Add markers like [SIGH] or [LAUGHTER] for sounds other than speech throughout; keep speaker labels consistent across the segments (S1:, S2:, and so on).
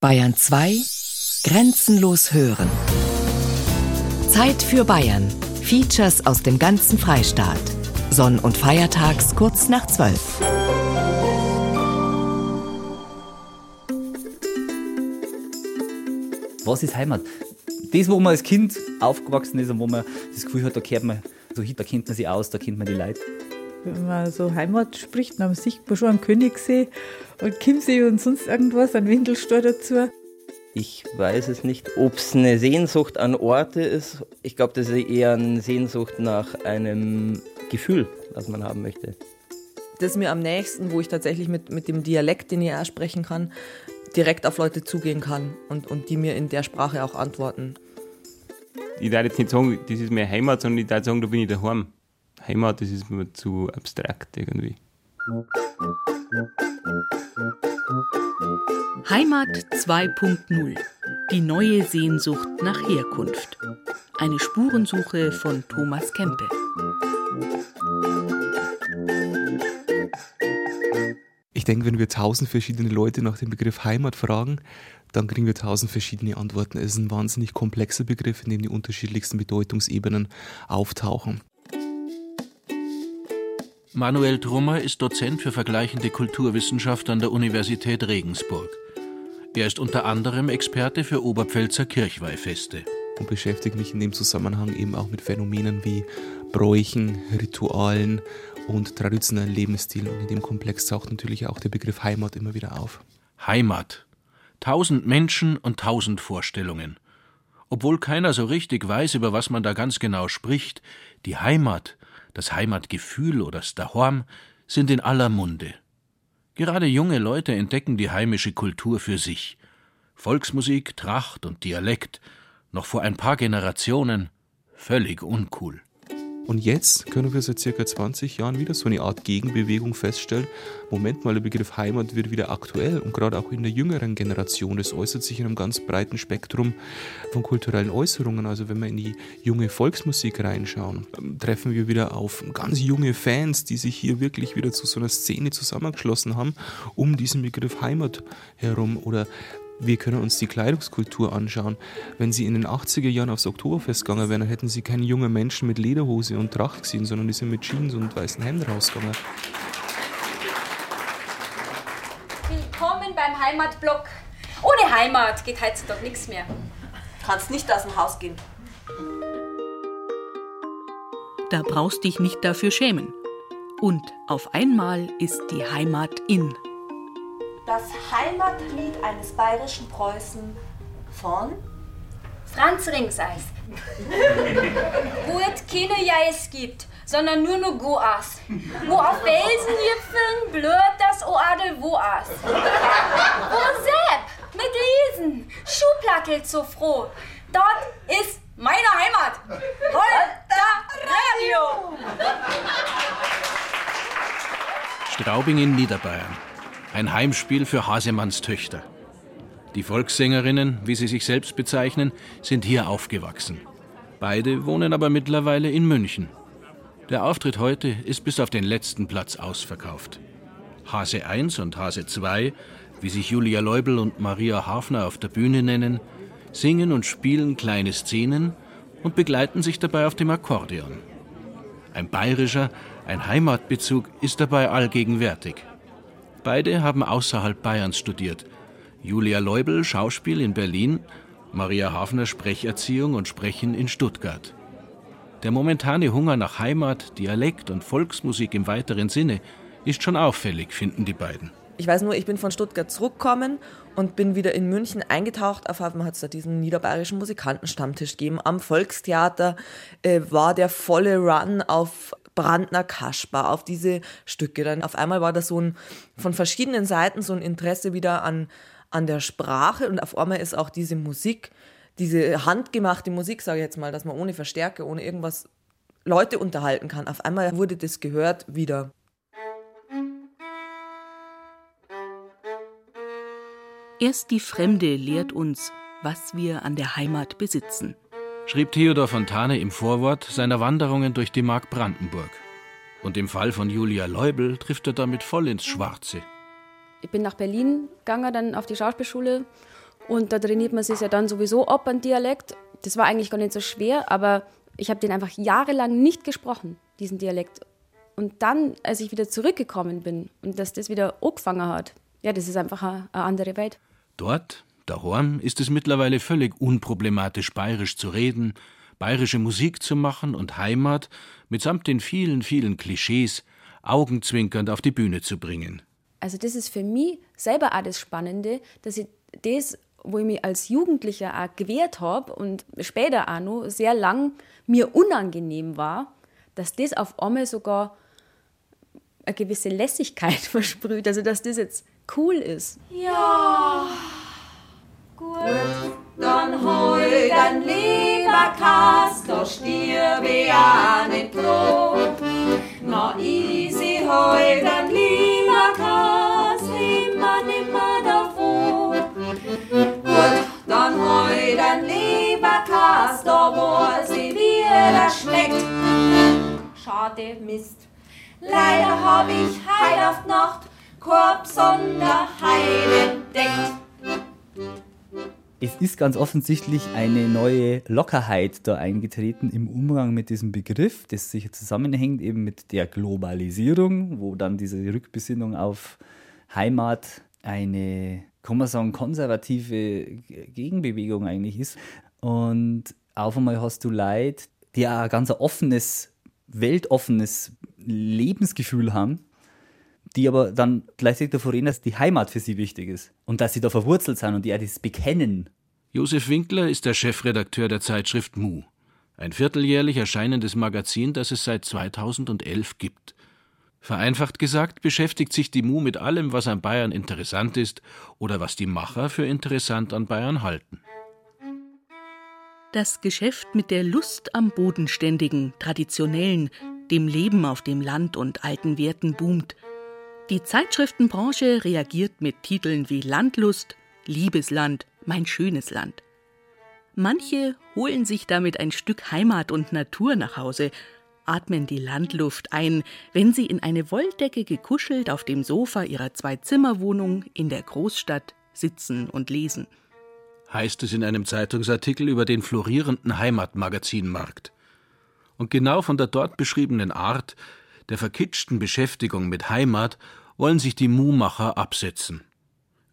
S1: Bayern 2 Grenzenlos hören. Zeit für Bayern. Features aus dem ganzen Freistaat. Sonn- und Feiertags kurz nach 12.
S2: Was ist Heimat? Das, wo man als Kind aufgewachsen ist und wo man das Gefühl hat, da man so da kennt man sich aus, da kennt man die Leute.
S3: Wenn man so Heimat spricht, dann sieht man schon einen Königssee und Chiemsee und sonst irgendwas, einen Windelstall dazu.
S4: Ich weiß es nicht, ob es eine Sehnsucht an Orte ist. Ich glaube, das ist eher eine Sehnsucht nach einem Gefühl, was man haben möchte.
S5: Das ist mir am nächsten, wo ich tatsächlich mit, mit dem Dialekt, den ich auch sprechen kann, direkt auf Leute zugehen kann und, und die mir in der Sprache auch antworten.
S6: Ich darf jetzt nicht sagen, das ist meine Heimat, sondern ich darf sagen, da bin ich daheim. Heimat, das ist mir zu abstrakt irgendwie.
S7: Heimat 2.0. Die neue Sehnsucht nach Herkunft. Eine Spurensuche von Thomas Kempe.
S8: Ich denke, wenn wir tausend verschiedene Leute nach dem Begriff Heimat fragen, dann kriegen wir tausend verschiedene Antworten. Es ist ein wahnsinnig komplexer Begriff, in dem die unterschiedlichsten Bedeutungsebenen auftauchen.
S9: Manuel Trummer ist Dozent für vergleichende Kulturwissenschaft an der Universität Regensburg. Er ist unter anderem Experte für Oberpfälzer Kirchweihfeste.
S8: Und beschäftigt mich in dem Zusammenhang eben auch mit Phänomenen wie Bräuchen, Ritualen und traditionellen Lebensstilen. Und in dem Komplex taucht natürlich auch der Begriff Heimat immer wieder auf.
S9: Heimat. Tausend Menschen und tausend Vorstellungen. Obwohl keiner so richtig weiß, über was man da ganz genau spricht, die Heimat, das Heimatgefühl oder das Dahorm sind in aller Munde. Gerade junge Leute entdecken die heimische Kultur für sich. Volksmusik, Tracht und Dialekt, noch vor ein paar Generationen völlig uncool.
S8: Und jetzt können wir seit circa 20 Jahren wieder so eine Art Gegenbewegung feststellen. Moment mal, der Begriff Heimat wird wieder aktuell und gerade auch in der jüngeren Generation. Das äußert sich in einem ganz breiten Spektrum von kulturellen Äußerungen. Also wenn wir in die junge Volksmusik reinschauen, treffen wir wieder auf ganz junge Fans, die sich hier wirklich wieder zu so einer Szene zusammengeschlossen haben, um diesen Begriff Heimat herum oder wir können uns die Kleidungskultur anschauen. Wenn Sie in den 80er Jahren aufs Oktoberfest gegangen wären, dann hätten Sie keine jungen Menschen mit Lederhose und Tracht gesehen, sondern die sind mit Jeans und weißen Hemd rausgegangen.
S10: Willkommen beim Heimatblock. Ohne Heimat geht heutzutage nichts mehr.
S5: Kannst nicht aus dem Haus gehen.
S7: Da brauchst dich nicht dafür schämen. Und auf einmal ist die Heimat in.
S11: Das Heimatlied eines bayerischen Preußen von
S10: Franz Ringseis. [LAUGHS] Wo es keine Jais gibt, sondern nur noch Goas. Wo auf Felsenjipfeln blöd das Oadel Woas. Wo Sepp mit Lesen Schuhplackelt so froh. Dort ist meine Heimat. Holter Radio.
S9: Straubing in Niederbayern. Ein Heimspiel für Hasemanns Töchter. Die Volkssängerinnen, wie sie sich selbst bezeichnen, sind hier aufgewachsen. Beide wohnen aber mittlerweile in München. Der Auftritt heute ist bis auf den letzten Platz ausverkauft. Hase 1 und Hase 2, wie sich Julia Leubel und Maria Hafner auf der Bühne nennen, singen und spielen kleine Szenen und begleiten sich dabei auf dem Akkordeon. Ein bayerischer, ein Heimatbezug ist dabei allgegenwärtig. Beide haben außerhalb Bayerns studiert. Julia Leubel Schauspiel in Berlin, Maria Hafner Sprecherziehung und Sprechen in Stuttgart. Der momentane Hunger nach Heimat, Dialekt und Volksmusik im weiteren Sinne ist schon auffällig, finden die beiden.
S5: Ich weiß nur, ich bin von Stuttgart zurückgekommen und bin wieder in München eingetaucht. Auf einmal hat es da diesen niederbayerischen Musikantenstammtisch gegeben. Am Volkstheater äh, war der volle Run auf Brandner Kaspar, auf diese Stücke. Dann auf einmal war da so ein von verschiedenen Seiten so ein Interesse wieder an, an der Sprache und auf einmal ist auch diese Musik, diese handgemachte Musik, sage ich jetzt mal, dass man ohne Verstärker, ohne irgendwas Leute unterhalten kann. Auf einmal wurde das gehört wieder.
S7: Erst die Fremde lehrt uns, was wir an der Heimat besitzen.
S9: Schrieb Theodor Fontane im Vorwort seiner Wanderungen durch die Mark Brandenburg. Und im Fall von Julia Leubel trifft er damit voll ins Schwarze.
S12: Ich bin nach Berlin gegangen, dann auf die Schauspielschule Und da trainiert man sich ja dann sowieso ab an Dialekt. Das war eigentlich gar nicht so schwer, aber ich habe den einfach jahrelang nicht gesprochen, diesen Dialekt. Und dann, als ich wieder zurückgekommen bin und dass das wieder angefangen hat, ja, das ist einfach eine, eine andere Welt.
S9: Dort, daheim, ist es mittlerweile völlig unproblematisch, bayerisch zu reden, bayerische Musik zu machen und Heimat mitsamt den vielen, vielen Klischees augenzwinkernd auf die Bühne zu bringen.
S12: Also das ist für mich selber auch das Spannende, dass ich das, wo ich mich als Jugendlicher auch gewehrt habe und später auch noch sehr lang mir unangenehm war, dass das auf einmal sogar eine gewisse Lässigkeit [LAUGHS] versprüht, also dass das jetzt cool ist.
S11: Ja, gut, dann hol dein Leberkas, da stirbe ja nicht froh. Na easy, hol dein Leberkas, nimmer, nimmer davon. Gut, dann hol dein Leberkas, da weiß ich, wie er schmeckt. Schade, Mist. Leider hab ich heil auf Nacht Korb Sonderheil entdeckt.
S2: Es ist ganz offensichtlich eine neue Lockerheit da eingetreten im Umgang mit diesem Begriff, das sich zusammenhängt eben mit der Globalisierung, wo dann diese Rückbesinnung auf Heimat eine, kann man sagen, konservative Gegenbewegung eigentlich ist. Und auf einmal hast du Leute, die ein ganz offenes, weltoffenes Lebensgefühl haben, die aber dann gleichzeitig davor reden, dass die Heimat für sie wichtig ist und dass sie da verwurzelt sind und die das bekennen.
S9: Josef Winkler ist der Chefredakteur der Zeitschrift Mu, ein vierteljährlich erscheinendes Magazin, das es seit 2011 gibt. Vereinfacht gesagt beschäftigt sich die Mu mit allem, was an Bayern interessant ist oder was die Macher für interessant an Bayern halten.
S7: Das Geschäft mit der Lust am Bodenständigen, Traditionellen, dem Leben auf dem Land und alten Werten boomt. Die Zeitschriftenbranche reagiert mit Titeln wie Landlust, Liebesland, mein schönes Land. Manche holen sich damit ein Stück Heimat und Natur nach Hause, atmen die Landluft ein, wenn sie in eine Wolldecke gekuschelt auf dem Sofa ihrer Zwei-Zimmer-Wohnung in der Großstadt sitzen und lesen.
S9: Heißt es in einem Zeitungsartikel über den florierenden Heimatmagazinmarkt. Und genau von der dort beschriebenen Art, der verkitschten Beschäftigung mit Heimat, wollen sich die Muhmacher absetzen.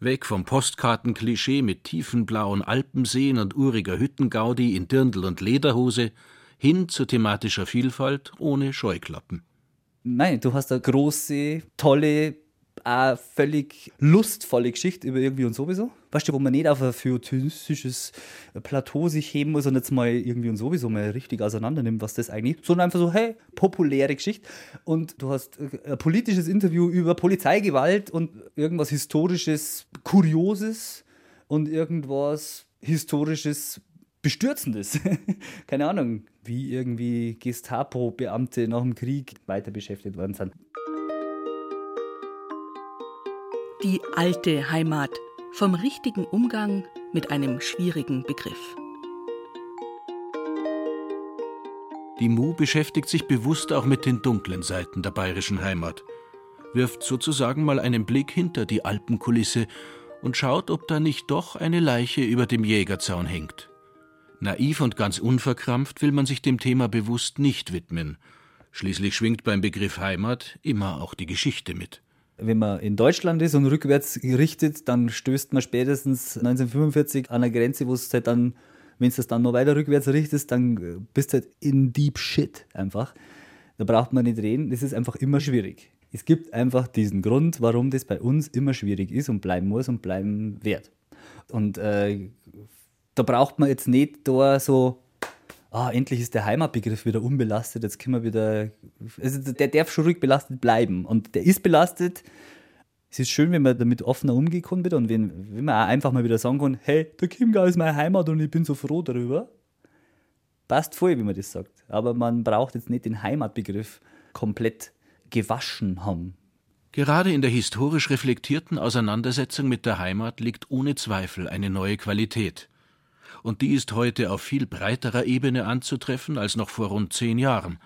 S9: Weg vom Postkartenklischee mit tiefen blauen Alpenseen und uriger Hüttengaudi in Dirndl und Lederhose hin zu thematischer Vielfalt ohne Scheuklappen.
S2: Nein, du hast eine große, tolle, auch völlig lustvolle Geschichte über irgendwie und sowieso. Weißt du, wo man nicht auf ein feuilletonistisches Plateau sich heben muss und jetzt mal irgendwie und sowieso mal richtig auseinander nimmt, was das eigentlich ist, sondern einfach so, hey, populäre Geschichte. Und du hast ein politisches Interview über Polizeigewalt und irgendwas Historisches, Kurioses und irgendwas Historisches, Bestürzendes. [LAUGHS] Keine Ahnung, wie irgendwie Gestapo-Beamte nach dem Krieg weiter beschäftigt worden sind.
S7: Die alte Heimat vom richtigen Umgang mit einem schwierigen Begriff.
S9: Die Mu beschäftigt sich bewusst auch mit den dunklen Seiten der bayerischen Heimat, wirft sozusagen mal einen Blick hinter die Alpenkulisse und schaut, ob da nicht doch eine Leiche über dem Jägerzaun hängt. Naiv und ganz unverkrampft will man sich dem Thema bewusst nicht widmen. Schließlich schwingt beim Begriff Heimat immer auch die Geschichte mit
S2: wenn man in Deutschland ist und rückwärts gerichtet, dann stößt man spätestens 1945 an eine Grenze, wo es halt dann, wenn es das dann noch weiter rückwärts richtest, dann bist du halt in deep shit einfach. Da braucht man nicht reden, das ist einfach immer schwierig. Es gibt einfach diesen Grund, warum das bei uns immer schwierig ist und bleiben muss und bleiben wird. Und äh, da braucht man jetzt nicht da so ah, endlich ist der Heimatbegriff wieder unbelastet, jetzt können wir wieder, also der darf schon ruhig belastet bleiben und der ist belastet. Es ist schön, wenn man damit offener kann wieder und wenn, wenn man auch einfach mal wieder sagen kann, hey, der Chiemgau ist meine Heimat und ich bin so froh darüber. Passt voll, wie man das sagt. Aber man braucht jetzt nicht den Heimatbegriff komplett gewaschen haben.
S9: Gerade in der historisch reflektierten Auseinandersetzung mit der Heimat liegt ohne Zweifel eine neue Qualität und die ist heute auf viel breiterer Ebene anzutreffen als noch vor rund zehn Jahren.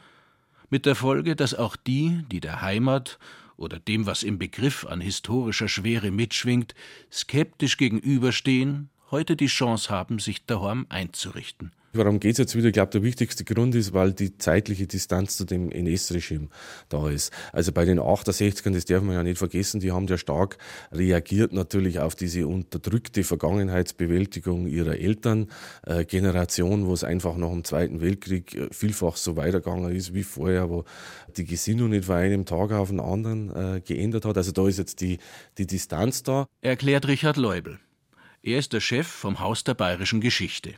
S9: Mit der Folge, dass auch die, die der Heimat oder dem, was im Begriff an historischer Schwere mitschwingt, skeptisch gegenüberstehen, heute die Chance haben, sich daheim einzurichten.
S13: Warum geht es jetzt wieder? Ich glaube, der wichtigste Grund ist, weil die zeitliche Distanz zu dem NS-Regime da ist. Also bei den 68ern, das darf man ja nicht vergessen, die haben ja stark reagiert natürlich auf diese unterdrückte Vergangenheitsbewältigung ihrer Elterngeneration, äh, wo es einfach nach dem Zweiten Weltkrieg äh, vielfach so weitergegangen ist wie vorher, wo die Gesinnung nicht von einem Tag auf den anderen äh, geändert hat. Also da ist jetzt die, die Distanz da.
S9: Erklärt Richard Leubel. Er ist der Chef vom Haus der bayerischen Geschichte.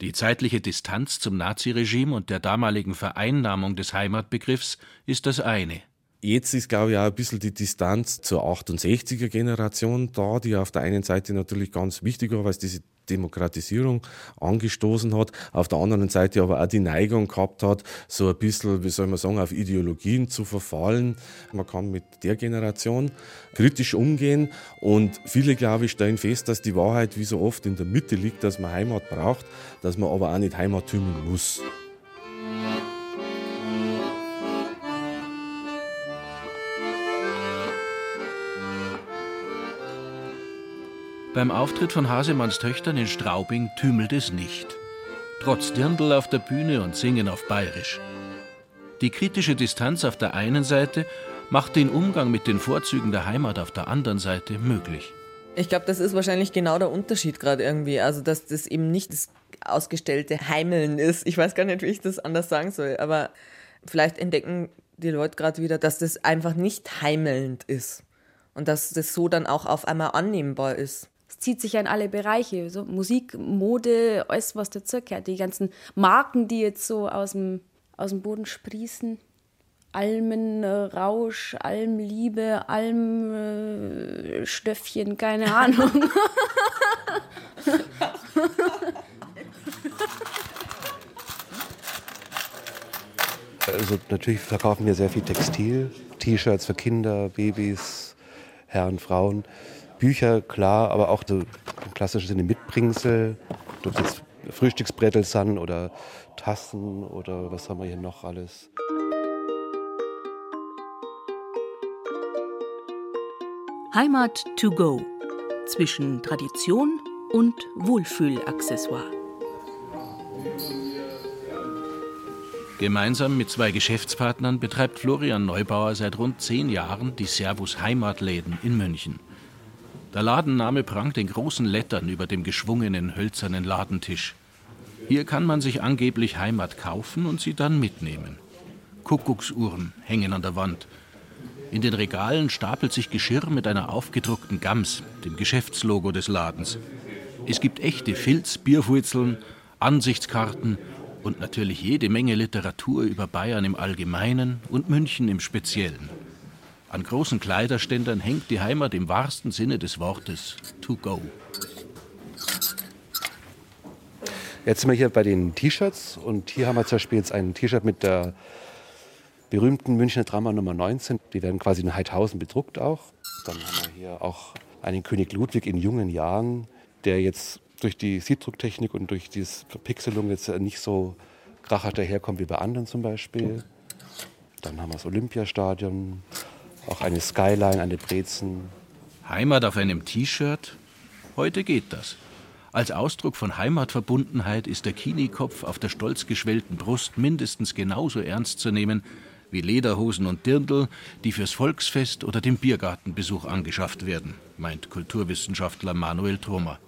S9: Die zeitliche Distanz zum Naziregime und der damaligen Vereinnahmung des Heimatbegriffs ist das eine.
S13: Jetzt ist, glaube ich, auch ein bisschen die Distanz zur 68er Generation da, die auf der einen Seite natürlich ganz wichtig war, weil es diese Demokratisierung angestoßen hat, auf der anderen Seite aber auch die Neigung gehabt hat, so ein bisschen, wie soll man sagen, auf Ideologien zu verfallen. Man kann mit der Generation kritisch umgehen und viele, glaube ich, stellen fest, dass die Wahrheit wie so oft in der Mitte liegt, dass man Heimat braucht, dass man aber auch nicht Heimat tümmeln muss.
S9: Beim Auftritt von Hasemanns Töchtern in Straubing tümelt es nicht. Trotz Dirndl auf der Bühne und Singen auf Bayerisch. Die kritische Distanz auf der einen Seite macht den Umgang mit den Vorzügen der Heimat auf der anderen Seite möglich.
S5: Ich glaube, das ist wahrscheinlich genau der Unterschied gerade irgendwie. Also, dass das eben nicht das ausgestellte Heimeln ist. Ich weiß gar nicht, wie ich das anders sagen soll, aber vielleicht entdecken die Leute gerade wieder, dass das einfach nicht heimelnd ist. Und dass das so dann auch auf einmal annehmbar ist
S12: es zieht sich ja in alle Bereiche, so Musik, Mode, alles, was dazugehört. Die ganzen Marken, die jetzt so aus dem, aus dem Boden sprießen. Almenrausch, äh, Almliebe, Almstöffchen, äh, keine Ahnung. [LAUGHS]
S14: Also natürlich verkaufen wir sehr viel Textil, T-Shirts für Kinder, Babys, Herren, Frauen. Bücher, klar, aber auch so im klassischen Sinne Mitbringsel, ob es jetzt Frühstücksbrettel sind oder Tassen oder was haben wir hier noch alles.
S7: Heimat to go zwischen Tradition und Wohlfühlaccessoire.
S9: Gemeinsam mit zwei Geschäftspartnern betreibt Florian Neubauer seit rund zehn Jahren die Servus Heimatläden in München. Der Ladenname prangt in großen Lettern über dem geschwungenen hölzernen Ladentisch. Hier kann man sich angeblich Heimat kaufen und sie dann mitnehmen. Kuckucksuhren hängen an der Wand. In den Regalen stapelt sich Geschirr mit einer aufgedruckten Gams, dem Geschäftslogo des Ladens. Es gibt echte Filz, Bierwurzeln, Ansichtskarten und natürlich jede Menge Literatur über Bayern im Allgemeinen und München im Speziellen. An großen Kleiderständern hängt die Heimat im wahrsten Sinne des Wortes to go.
S14: Jetzt sind wir hier bei den T-Shirts und hier haben wir zum Beispiel jetzt ein T-Shirt mit der berühmten Münchner Drama Nummer 19. Die werden quasi in Heidhausen bedruckt auch. Dann haben wir hier auch einen König Ludwig in jungen Jahren, der jetzt durch die Siebdrucktechnik und durch die Verpixelung jetzt nicht so krachert daherkommt wie bei anderen zum Beispiel. Dann haben wir das Olympiastadion, auch eine Skyline, eine Brezen.
S9: Heimat auf einem T-Shirt? Heute geht das. Als Ausdruck von Heimatverbundenheit ist der Kinikopf auf der stolz geschwellten Brust mindestens genauso ernst zu nehmen wie Lederhosen und Dirndl, die fürs Volksfest oder den Biergartenbesuch angeschafft werden, meint Kulturwissenschaftler Manuel Trummer.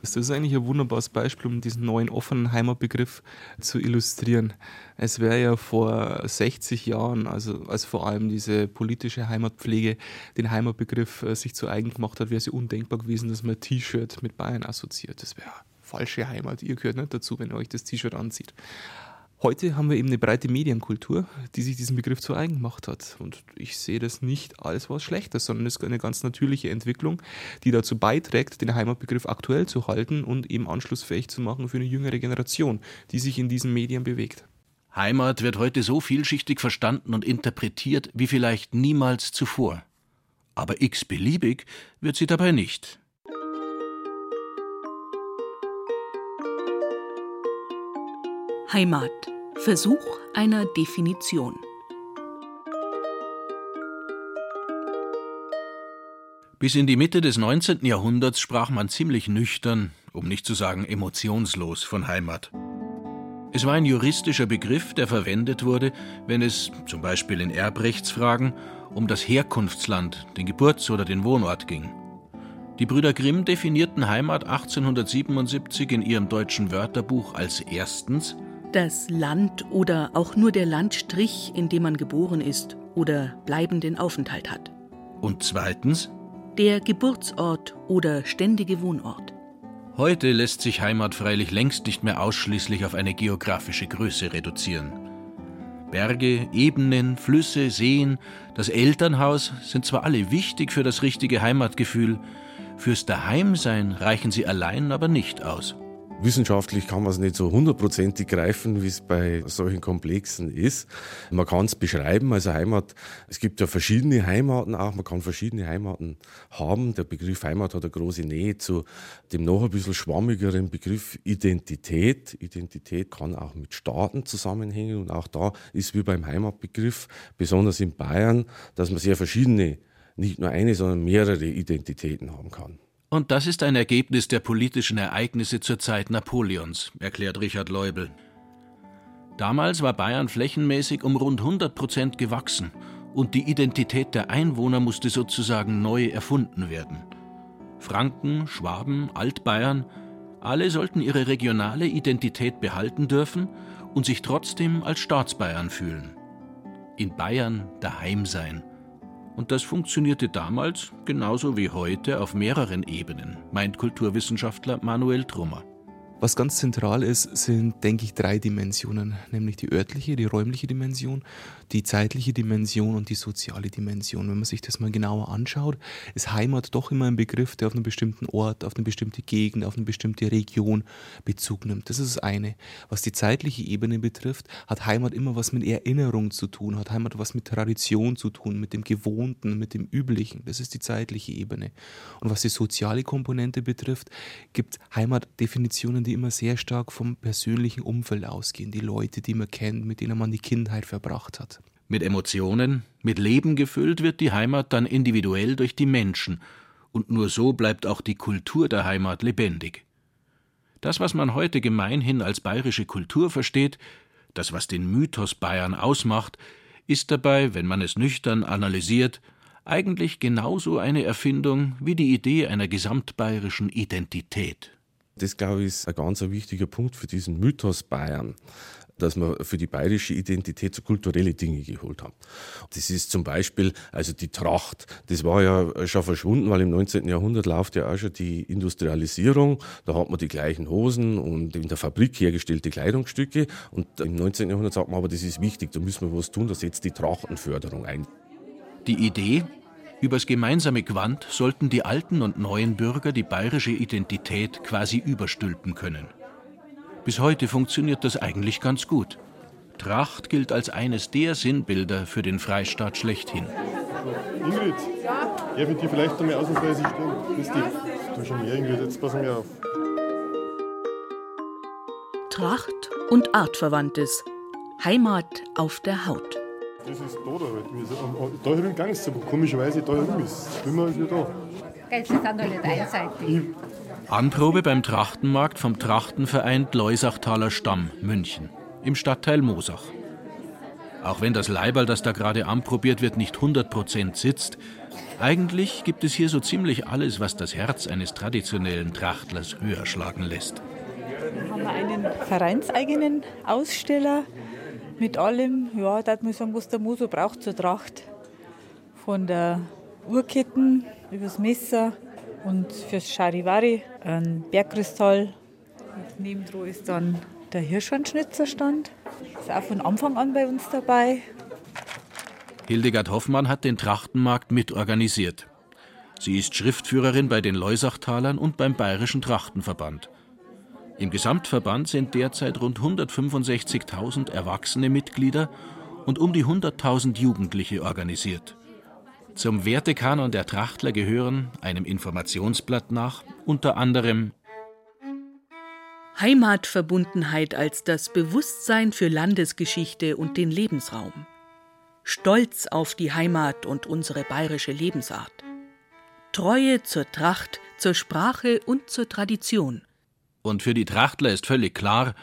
S8: Das ist eigentlich ein wunderbares Beispiel, um diesen neuen offenen Heimatbegriff zu illustrieren. Es wäre ja vor 60 Jahren, also als vor allem diese politische Heimatpflege den Heimatbegriff äh, sich zu eigen gemacht hat, wäre es ja undenkbar gewesen, dass man ein T-Shirt mit Bayern assoziiert. Das wäre falsche Heimat. Ihr gehört nicht dazu, wenn ihr euch das T-Shirt anzieht. Heute haben wir eben eine breite Medienkultur, die sich diesen Begriff zu eigen gemacht hat. Und ich sehe das nicht als was Schlechtes, sondern es ist eine ganz natürliche Entwicklung, die dazu beiträgt, den Heimatbegriff aktuell zu halten und eben anschlussfähig zu machen für eine jüngere Generation, die sich in diesen Medien bewegt.
S9: Heimat wird heute so vielschichtig verstanden und interpretiert wie vielleicht niemals zuvor. Aber x-beliebig wird sie dabei nicht.
S7: Heimat. Versuch einer Definition.
S9: Bis in die Mitte des 19. Jahrhunderts sprach man ziemlich nüchtern, um nicht zu sagen emotionslos von Heimat. Es war ein juristischer Begriff, der verwendet wurde, wenn es, zum Beispiel in Erbrechtsfragen, um das Herkunftsland, den Geburts- oder den Wohnort ging. Die Brüder Grimm definierten Heimat 1877 in ihrem deutschen Wörterbuch als erstens
S7: das Land oder auch nur der Landstrich, in dem man geboren ist oder bleibenden Aufenthalt hat.
S9: Und zweitens
S7: der Geburtsort oder ständige Wohnort.
S9: Heute lässt sich Heimat freilich längst nicht mehr ausschließlich auf eine geografische Größe reduzieren. Berge, Ebenen, Flüsse, Seen, das Elternhaus sind zwar alle wichtig für das richtige Heimatgefühl, fürs Daheimsein reichen sie allein aber nicht aus.
S13: Wissenschaftlich kann man es nicht so hundertprozentig greifen, wie es bei solchen Komplexen ist. Man kann es beschreiben, also Heimat, es gibt ja verschiedene Heimaten auch, man kann verschiedene Heimaten haben. Der Begriff Heimat hat eine große Nähe zu dem noch ein bisschen schwammigeren Begriff Identität. Identität kann auch mit Staaten zusammenhängen und auch da ist wie beim Heimatbegriff, besonders in Bayern, dass man sehr verschiedene, nicht nur eine, sondern mehrere Identitäten haben kann.
S9: Und das ist ein Ergebnis der politischen Ereignisse zur Zeit Napoleons, erklärt Richard Leubel. Damals war Bayern flächenmäßig um rund 100 Prozent gewachsen und die Identität der Einwohner musste sozusagen neu erfunden werden. Franken, Schwaben, Altbayern, alle sollten ihre regionale Identität behalten dürfen und sich trotzdem als Staatsbayern fühlen. In Bayern daheim sein – und das funktionierte damals genauso wie heute auf mehreren Ebenen, meint Kulturwissenschaftler Manuel Trummer.
S8: Was ganz zentral ist, sind, denke ich, drei Dimensionen, nämlich die örtliche, die räumliche Dimension, die zeitliche Dimension und die soziale Dimension. Wenn man sich das mal genauer anschaut, ist Heimat doch immer ein Begriff, der auf einen bestimmten Ort, auf eine bestimmte Gegend, auf eine bestimmte Region Bezug nimmt. Das ist das eine. Was die zeitliche Ebene betrifft, hat Heimat immer was mit Erinnerung zu tun, hat Heimat was mit Tradition zu tun, mit dem Gewohnten, mit dem Üblichen. Das ist die zeitliche Ebene. Und was die soziale Komponente betrifft, gibt Heimat Definitionen, die immer sehr stark vom persönlichen Umfeld ausgehen, die Leute, die man kennt, mit denen man die Kindheit verbracht hat.
S9: Mit Emotionen, mit Leben gefüllt wird die Heimat dann individuell durch die Menschen, und nur so bleibt auch die Kultur der Heimat lebendig. Das, was man heute gemeinhin als bayerische Kultur versteht, das, was den Mythos Bayern ausmacht, ist dabei, wenn man es nüchtern analysiert, eigentlich genauso eine Erfindung wie die Idee einer gesamtbayerischen Identität.
S13: Das, glaube ich, ist ein ganz wichtiger Punkt für diesen Mythos Bayern dass man für die bayerische Identität so kulturelle Dinge geholt hat. Das ist zum Beispiel, also die Tracht, das war ja schon verschwunden, weil im 19. Jahrhundert läuft ja auch schon die Industrialisierung. Da hat man die gleichen Hosen und in der Fabrik hergestellte Kleidungsstücke. Und im 19. Jahrhundert sagt man aber, das ist wichtig, da müssen wir was tun, da setzt die Trachtenförderung ein.
S9: Die Idee, Übers gemeinsame Quant sollten die alten und neuen Bürger die bayerische Identität quasi überstülpen können. Bis heute funktioniert das eigentlich ganz gut. Tracht gilt als eines der Sinnbilder für den Freistaat schlechthin.
S15: Ingrid, ja? ich dir vielleicht einmal ausnahmsweise stehen? Dich. Du schon mehr, Ingrid, jetzt passen wir auf.
S7: Tracht und Artverwandtes. Heimat auf der Haut.
S15: Das ist da, da halt. Da drüben ging es aber komischerweise da drüben ist. Schwimmer ist ja da.
S16: Das ist noch nicht einseitig.
S9: Anprobe beim Trachtenmarkt vom Trachtenverein Leusachtaler Stamm, München, im Stadtteil Mosach. Auch wenn das Leiberl, das da gerade anprobiert wird, nicht 100% sitzt, eigentlich gibt es hier so ziemlich alles, was das Herz eines traditionellen Trachtlers höher schlagen lässt.
S3: Hier haben wir einen vereinseigenen Aussteller, mit allem, ja, da muss sagen, was der Muso braucht zur Tracht. Von der Uhrketten übers Messer und fürs Charivari ein Bergkristall. Nebendran ist dann der Hirschhornschnitzerstand. Ist auch von Anfang an bei uns dabei.
S9: Hildegard Hoffmann hat den Trachtenmarkt mitorganisiert. Sie ist Schriftführerin bei den Leusachtalern und beim Bayerischen Trachtenverband. Im Gesamtverband sind derzeit rund 165.000 erwachsene Mitglieder und um die 100.000 Jugendliche organisiert. Zum Wertekanon der Trachtler gehören, einem Informationsblatt nach, unter anderem
S7: Heimatverbundenheit als das Bewusstsein für Landesgeschichte und den Lebensraum. Stolz auf die Heimat und unsere bayerische Lebensart. Treue zur Tracht, zur Sprache und zur Tradition.
S9: Und für die Trachtler ist völlig klar,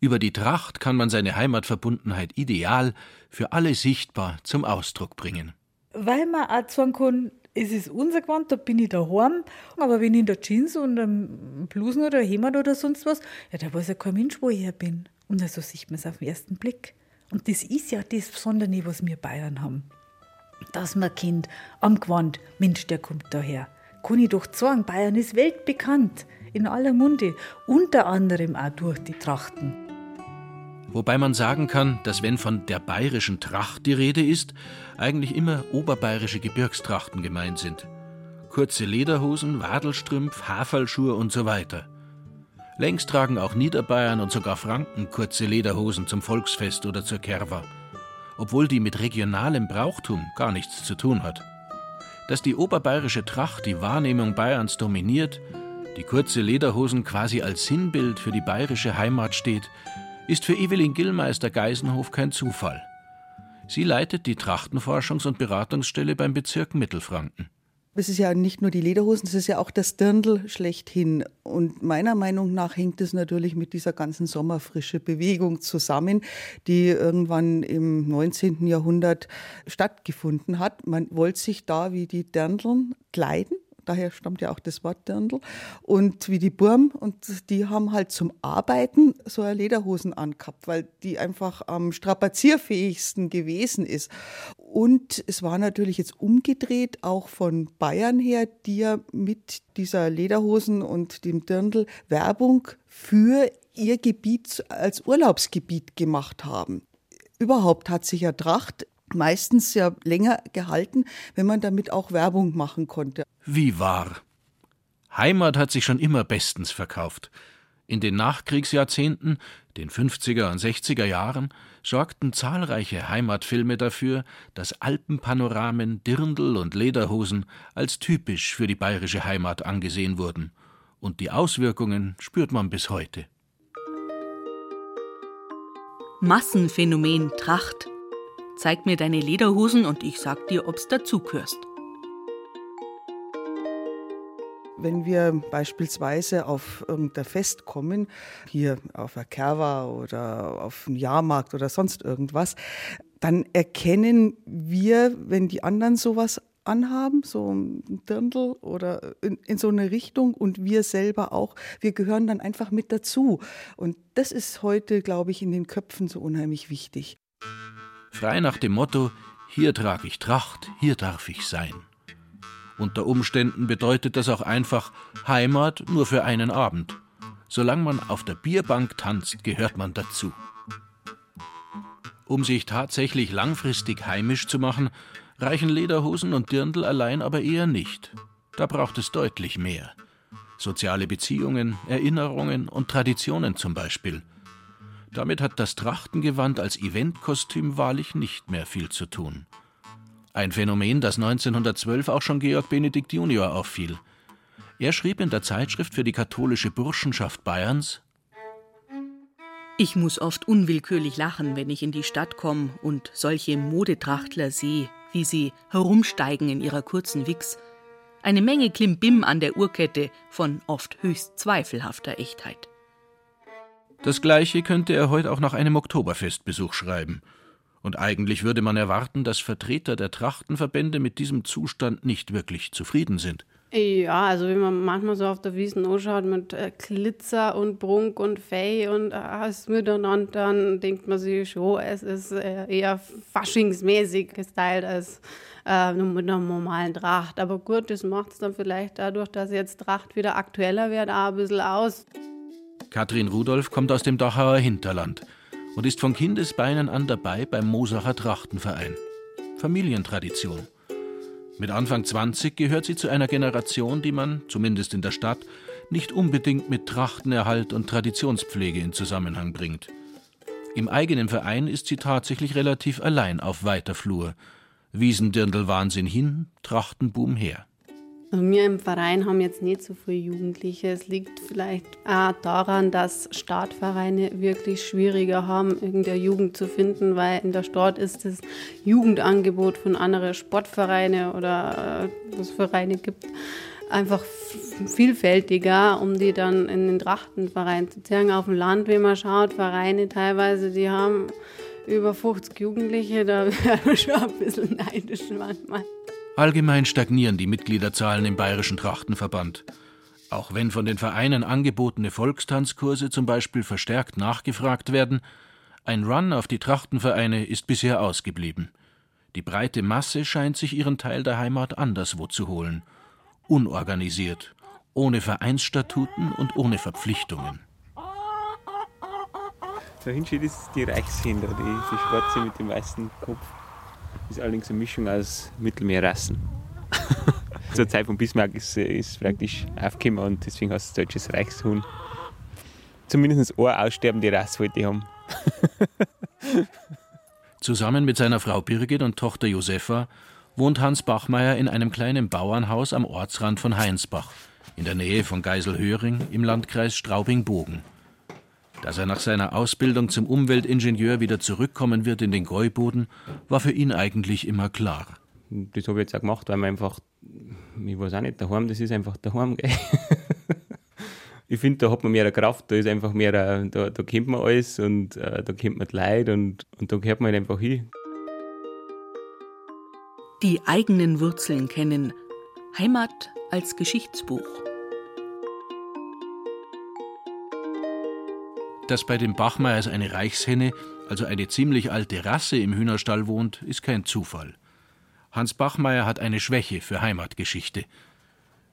S9: über die Tracht kann man seine Heimatverbundenheit ideal für alle sichtbar zum Ausdruck bringen.
S3: Weil man auch sagen kann, es ist unser Gewand, da bin ich daheim, aber wenn ich in der Jeans und einem Blusen oder Hemd oder sonst was, ja, da weiß ja kein Mensch, wo ich her bin. Und so sieht man es auf den ersten Blick. Und das ist ja das Besondere, was wir Bayern haben. Dass man kennt, am Gewand, Mensch, der kommt daher. Kann ich doch sagen, Bayern ist weltbekannt, in aller Munde, unter anderem auch durch die Trachten.
S9: Wobei man sagen kann, dass wenn von der bayerischen Tracht die Rede ist, eigentlich immer oberbayerische Gebirgstrachten gemeint sind. Kurze Lederhosen, Wadelstrümpf, Haferlschuhe und so weiter. Längst tragen auch Niederbayern und sogar Franken kurze Lederhosen zum Volksfest oder zur Kerwa, obwohl die mit regionalem Brauchtum gar nichts zu tun hat. Dass die oberbayerische Tracht die Wahrnehmung Bayerns dominiert, die kurze Lederhosen quasi als Sinnbild für die bayerische Heimat steht, ist für Evelyn Gillmeister Geisenhof kein Zufall. Sie leitet die Trachtenforschungs- und Beratungsstelle beim Bezirk Mittelfranken.
S17: Es ist ja nicht nur die Lederhosen, es ist ja auch das Dirndl schlechthin. Und meiner Meinung nach hängt es natürlich mit dieser ganzen sommerfrische Bewegung zusammen, die irgendwann im 19. Jahrhundert stattgefunden hat. Man wollte sich da wie die Dirndln kleiden daher stammt ja auch das Wort Dirndl, und wie die Burm. Und die haben halt zum Arbeiten so eine Lederhosen angehabt, weil die einfach am strapazierfähigsten gewesen ist. Und es war natürlich jetzt umgedreht, auch von Bayern her, die ja mit dieser Lederhosen und dem Dirndl Werbung für ihr Gebiet als Urlaubsgebiet gemacht haben. Überhaupt hat sich ja Tracht meistens ja länger gehalten, wenn man damit auch Werbung machen konnte.
S9: Wie wahr. Heimat hat sich schon immer bestens verkauft. In den Nachkriegsjahrzehnten, den 50er und 60er Jahren, sorgten zahlreiche Heimatfilme dafür, dass Alpenpanoramen, Dirndl und Lederhosen als typisch für die bayerische Heimat angesehen wurden. Und die Auswirkungen spürt man bis heute.
S7: Massenphänomen Tracht Zeig mir deine Lederhosen und ich sag dir, ob's dazugehörst.
S17: Wenn wir beispielsweise auf irgendein Fest kommen, hier auf der Kerwa oder auf einen Jahrmarkt oder sonst irgendwas, dann erkennen wir, wenn die anderen sowas anhaben, so ein Dirndl oder in, in, so eine Richtung und wir selber auch, wir gehören dann einfach mit dazu. Und das ist heute, glaube ich, in den Köpfen so unheimlich wichtig
S9: frei nach dem Motto Hier trag ich Tracht, hier darf ich sein. Unter Umständen bedeutet das auch einfach Heimat nur für einen Abend. Solange man auf der Bierbank tanzt, gehört man dazu. Um sich tatsächlich langfristig heimisch zu machen, reichen Lederhosen und Dirndl allein aber eher nicht. Da braucht es deutlich mehr. Soziale Beziehungen, Erinnerungen und Traditionen zum Beispiel – damit hat das Trachtengewand als Eventkostüm wahrlich nicht mehr viel zu tun. Ein Phänomen, das 1912 auch schon Georg Benedikt Junior auffiel. Er schrieb in der Zeitschrift für die katholische Burschenschaft Bayerns
S7: Ich muss oft unwillkürlich lachen, wenn ich in die Stadt komme und solche Modetrachtler sehe, wie sie herumsteigen in ihrer kurzen Wichs. Eine Menge Klimbim an der Uhrkette von oft höchst zweifelhafter Echtheit.
S9: Das gleiche könnte er heute auch nach einem Oktoberfestbesuch schreiben. Und eigentlich würde man erwarten, dass Vertreter der Trachtenverbände mit diesem Zustand nicht wirklich zufrieden sind.
S18: Ja, also wenn man manchmal so auf der Wiesen anschaut mit äh, Glitzer und Prunk und Fei und äh, alles miteinander, dann denkt man sich schon, es ist äh, eher faschingsmäßig gestylt als äh, mit einer normalen Tracht. Aber gut, das macht es dann vielleicht dadurch, dass jetzt Tracht wieder aktueller wird, auch ein bisschen aus.
S9: Katrin Rudolph kommt aus dem Dachauer Hinterland und ist von Kindesbeinen an dabei beim Mosacher Trachtenverein. Familientradition. Mit Anfang 20 gehört sie zu einer Generation, die man, zumindest in der Stadt, nicht unbedingt mit Trachtenerhalt und Traditionspflege in Zusammenhang bringt. Im eigenen Verein ist sie tatsächlich relativ allein auf weiter Flur. Wiesendirndl Wahnsinn hin, Trachtenboom her.
S18: Also wir im Verein haben jetzt nicht so viele Jugendliche. Es liegt vielleicht auch daran, dass Startvereine wirklich schwieriger haben, irgendeine Jugend zu finden, weil in der Stadt ist das Jugendangebot von anderen Sportvereinen oder äh, was Vereine gibt, einfach vielfältiger, um die dann in den Trachtenverein zu ziehen. Auf dem Land, wenn man schaut, Vereine teilweise, die haben über 50 Jugendliche, da [LAUGHS] wäre man schon ein bisschen neidisch manchmal.
S9: Allgemein stagnieren die Mitgliederzahlen im Bayerischen Trachtenverband. Auch wenn von den Vereinen angebotene Volkstanzkurse zum Beispiel verstärkt nachgefragt werden, ein Run auf die Trachtenvereine ist bisher ausgeblieben. Die breite Masse scheint sich ihren Teil der Heimat anderswo zu holen. Unorganisiert, ohne Vereinsstatuten und ohne Verpflichtungen.
S6: Da hinten steht die Reichshänder, die, die schwarze mit dem weißen Kopf. Das ist allerdings eine Mischung aus Mittelmeerrassen. [LAUGHS] Zur Zeit von Bismarck ist es praktisch aufgekommen und deswegen heißt es deutsches Reichshuhn. Zumindest eine aussterbende Rasse wollte ich haben. [LAUGHS]
S9: Zusammen mit seiner Frau Birgit und Tochter Josefa wohnt Hans Bachmeier in einem kleinen Bauernhaus am Ortsrand von Heinsbach, in der Nähe von Geiselhöring im Landkreis Straubing-Bogen. Dass er nach seiner Ausbildung zum Umweltingenieur wieder zurückkommen wird in den Gäuboden, war für ihn eigentlich immer klar.
S6: Das habe ich jetzt auch gemacht, weil man einfach, ich weiß auch nicht, daheim, das ist einfach daheim. Gell? [LAUGHS] ich finde, da hat man mehr Kraft, da ist einfach mehr, da, da kennt man alles und äh, da kennt man die Leute und, und da gehört man halt einfach hin.
S7: Die eigenen Wurzeln kennen. Heimat als Geschichtsbuch.
S9: Dass bei den Bachmeiers eine Reichshenne, also eine ziemlich alte Rasse im Hühnerstall wohnt, ist kein Zufall. Hans Bachmeier hat eine Schwäche für Heimatgeschichte.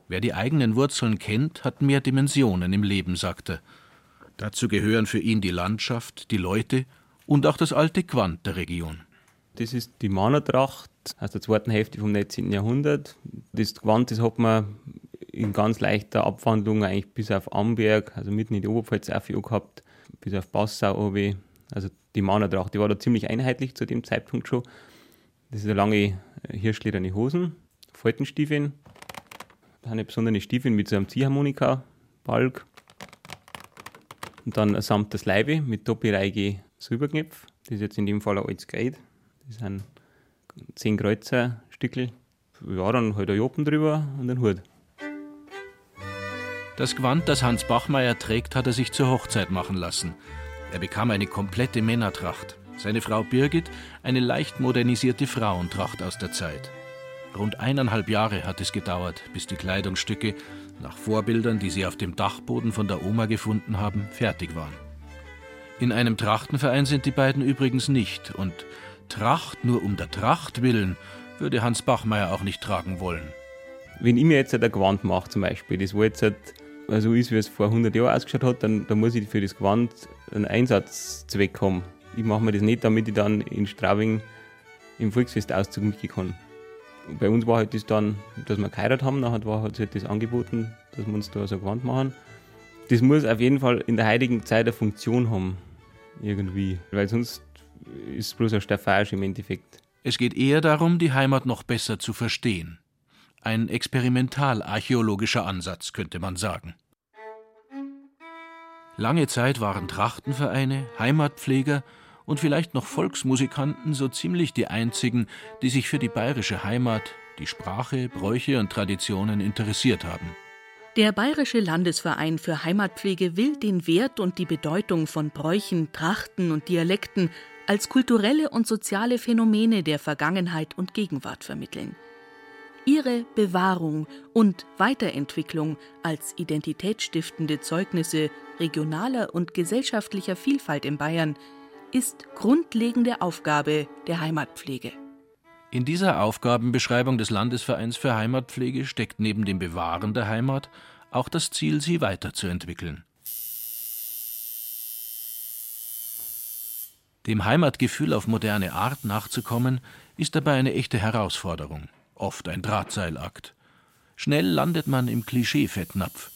S9: Wer die eigenen Wurzeln kennt, hat mehr Dimensionen im Leben, sagt er. Dazu gehören für ihn die Landschaft, die Leute und auch das alte Quant der Region.
S6: Das ist die Manertracht aus der zweiten Hälfte vom 19. Jahrhundert. Das Quant, das hat man in ganz leichter Abwandlung eigentlich bis auf Amberg, also mitten in die Oberpfalz gehabt bis auf Passau. Also die Manertracht, die war da ziemlich einheitlich zu dem Zeitpunkt schon. Das ist eine lange äh, hirschlederne Hosen, Faltenstiefeln, eine besondere Stiefeln mit so einem Ziehharmonika, Balg und dann ein samtes Leibe mit Doppelreige Silberknopf. Das ist jetzt in dem Fall ein altes Kleid. Das sind 10 Kreuzer Stückel. Ja, dann halt ein Joppen drüber und ein Hut.
S9: Das Gewand, das Hans Bachmeier trägt, hat er sich zur Hochzeit machen lassen. Er bekam eine komplette Männertracht. Seine Frau Birgit eine leicht modernisierte Frauentracht aus der Zeit. Rund eineinhalb Jahre hat es gedauert, bis die Kleidungsstücke, nach Vorbildern, die sie auf dem Dachboden von der Oma gefunden haben, fertig waren. In einem Trachtenverein sind die beiden übrigens nicht und Tracht nur um der Tracht willen würde Hans Bachmeier auch nicht tragen wollen.
S6: Wenn ich mir jetzt ein Gewand mache zum Beispiel, das war jetzt so ist, wie es vor 100 Jahren ausgeschaut hat, dann, dann muss ich für das Gewand einen Einsatzzweck haben. Ich mache mir das nicht, damit ich dann in Straubing im Volksfestauszug mitgehen kann. Bei uns war halt das dann, dass wir geheiratet haben, dann war halt das angeboten, dass wir uns da so ein Gewand machen. Das muss auf jeden Fall in der heutigen Zeit eine Funktion haben, irgendwie, weil sonst ist es bloß ein Staffage im Endeffekt.
S9: Es geht eher darum, die Heimat noch besser zu verstehen. Ein experimentalarchäologischer Ansatz, könnte man sagen. Lange Zeit waren Trachtenvereine, Heimatpfleger und vielleicht noch Volksmusikanten so ziemlich die einzigen, die sich für die bayerische Heimat, die Sprache, Bräuche und Traditionen interessiert haben.
S7: Der Bayerische Landesverein für Heimatpflege will den Wert und die Bedeutung von Bräuchen, Trachten und Dialekten als kulturelle und soziale Phänomene der Vergangenheit und Gegenwart vermitteln. Ihre Bewahrung und Weiterentwicklung als identitätsstiftende Zeugnisse regionaler und gesellschaftlicher Vielfalt in Bayern ist grundlegende Aufgabe der Heimatpflege.
S9: In dieser Aufgabenbeschreibung des Landesvereins für Heimatpflege steckt neben dem Bewahren der Heimat auch das Ziel, sie weiterzuentwickeln. Dem Heimatgefühl auf moderne Art nachzukommen, ist dabei eine echte Herausforderung oft ein Drahtseilakt. Schnell landet man im Klischee-Fettnapf.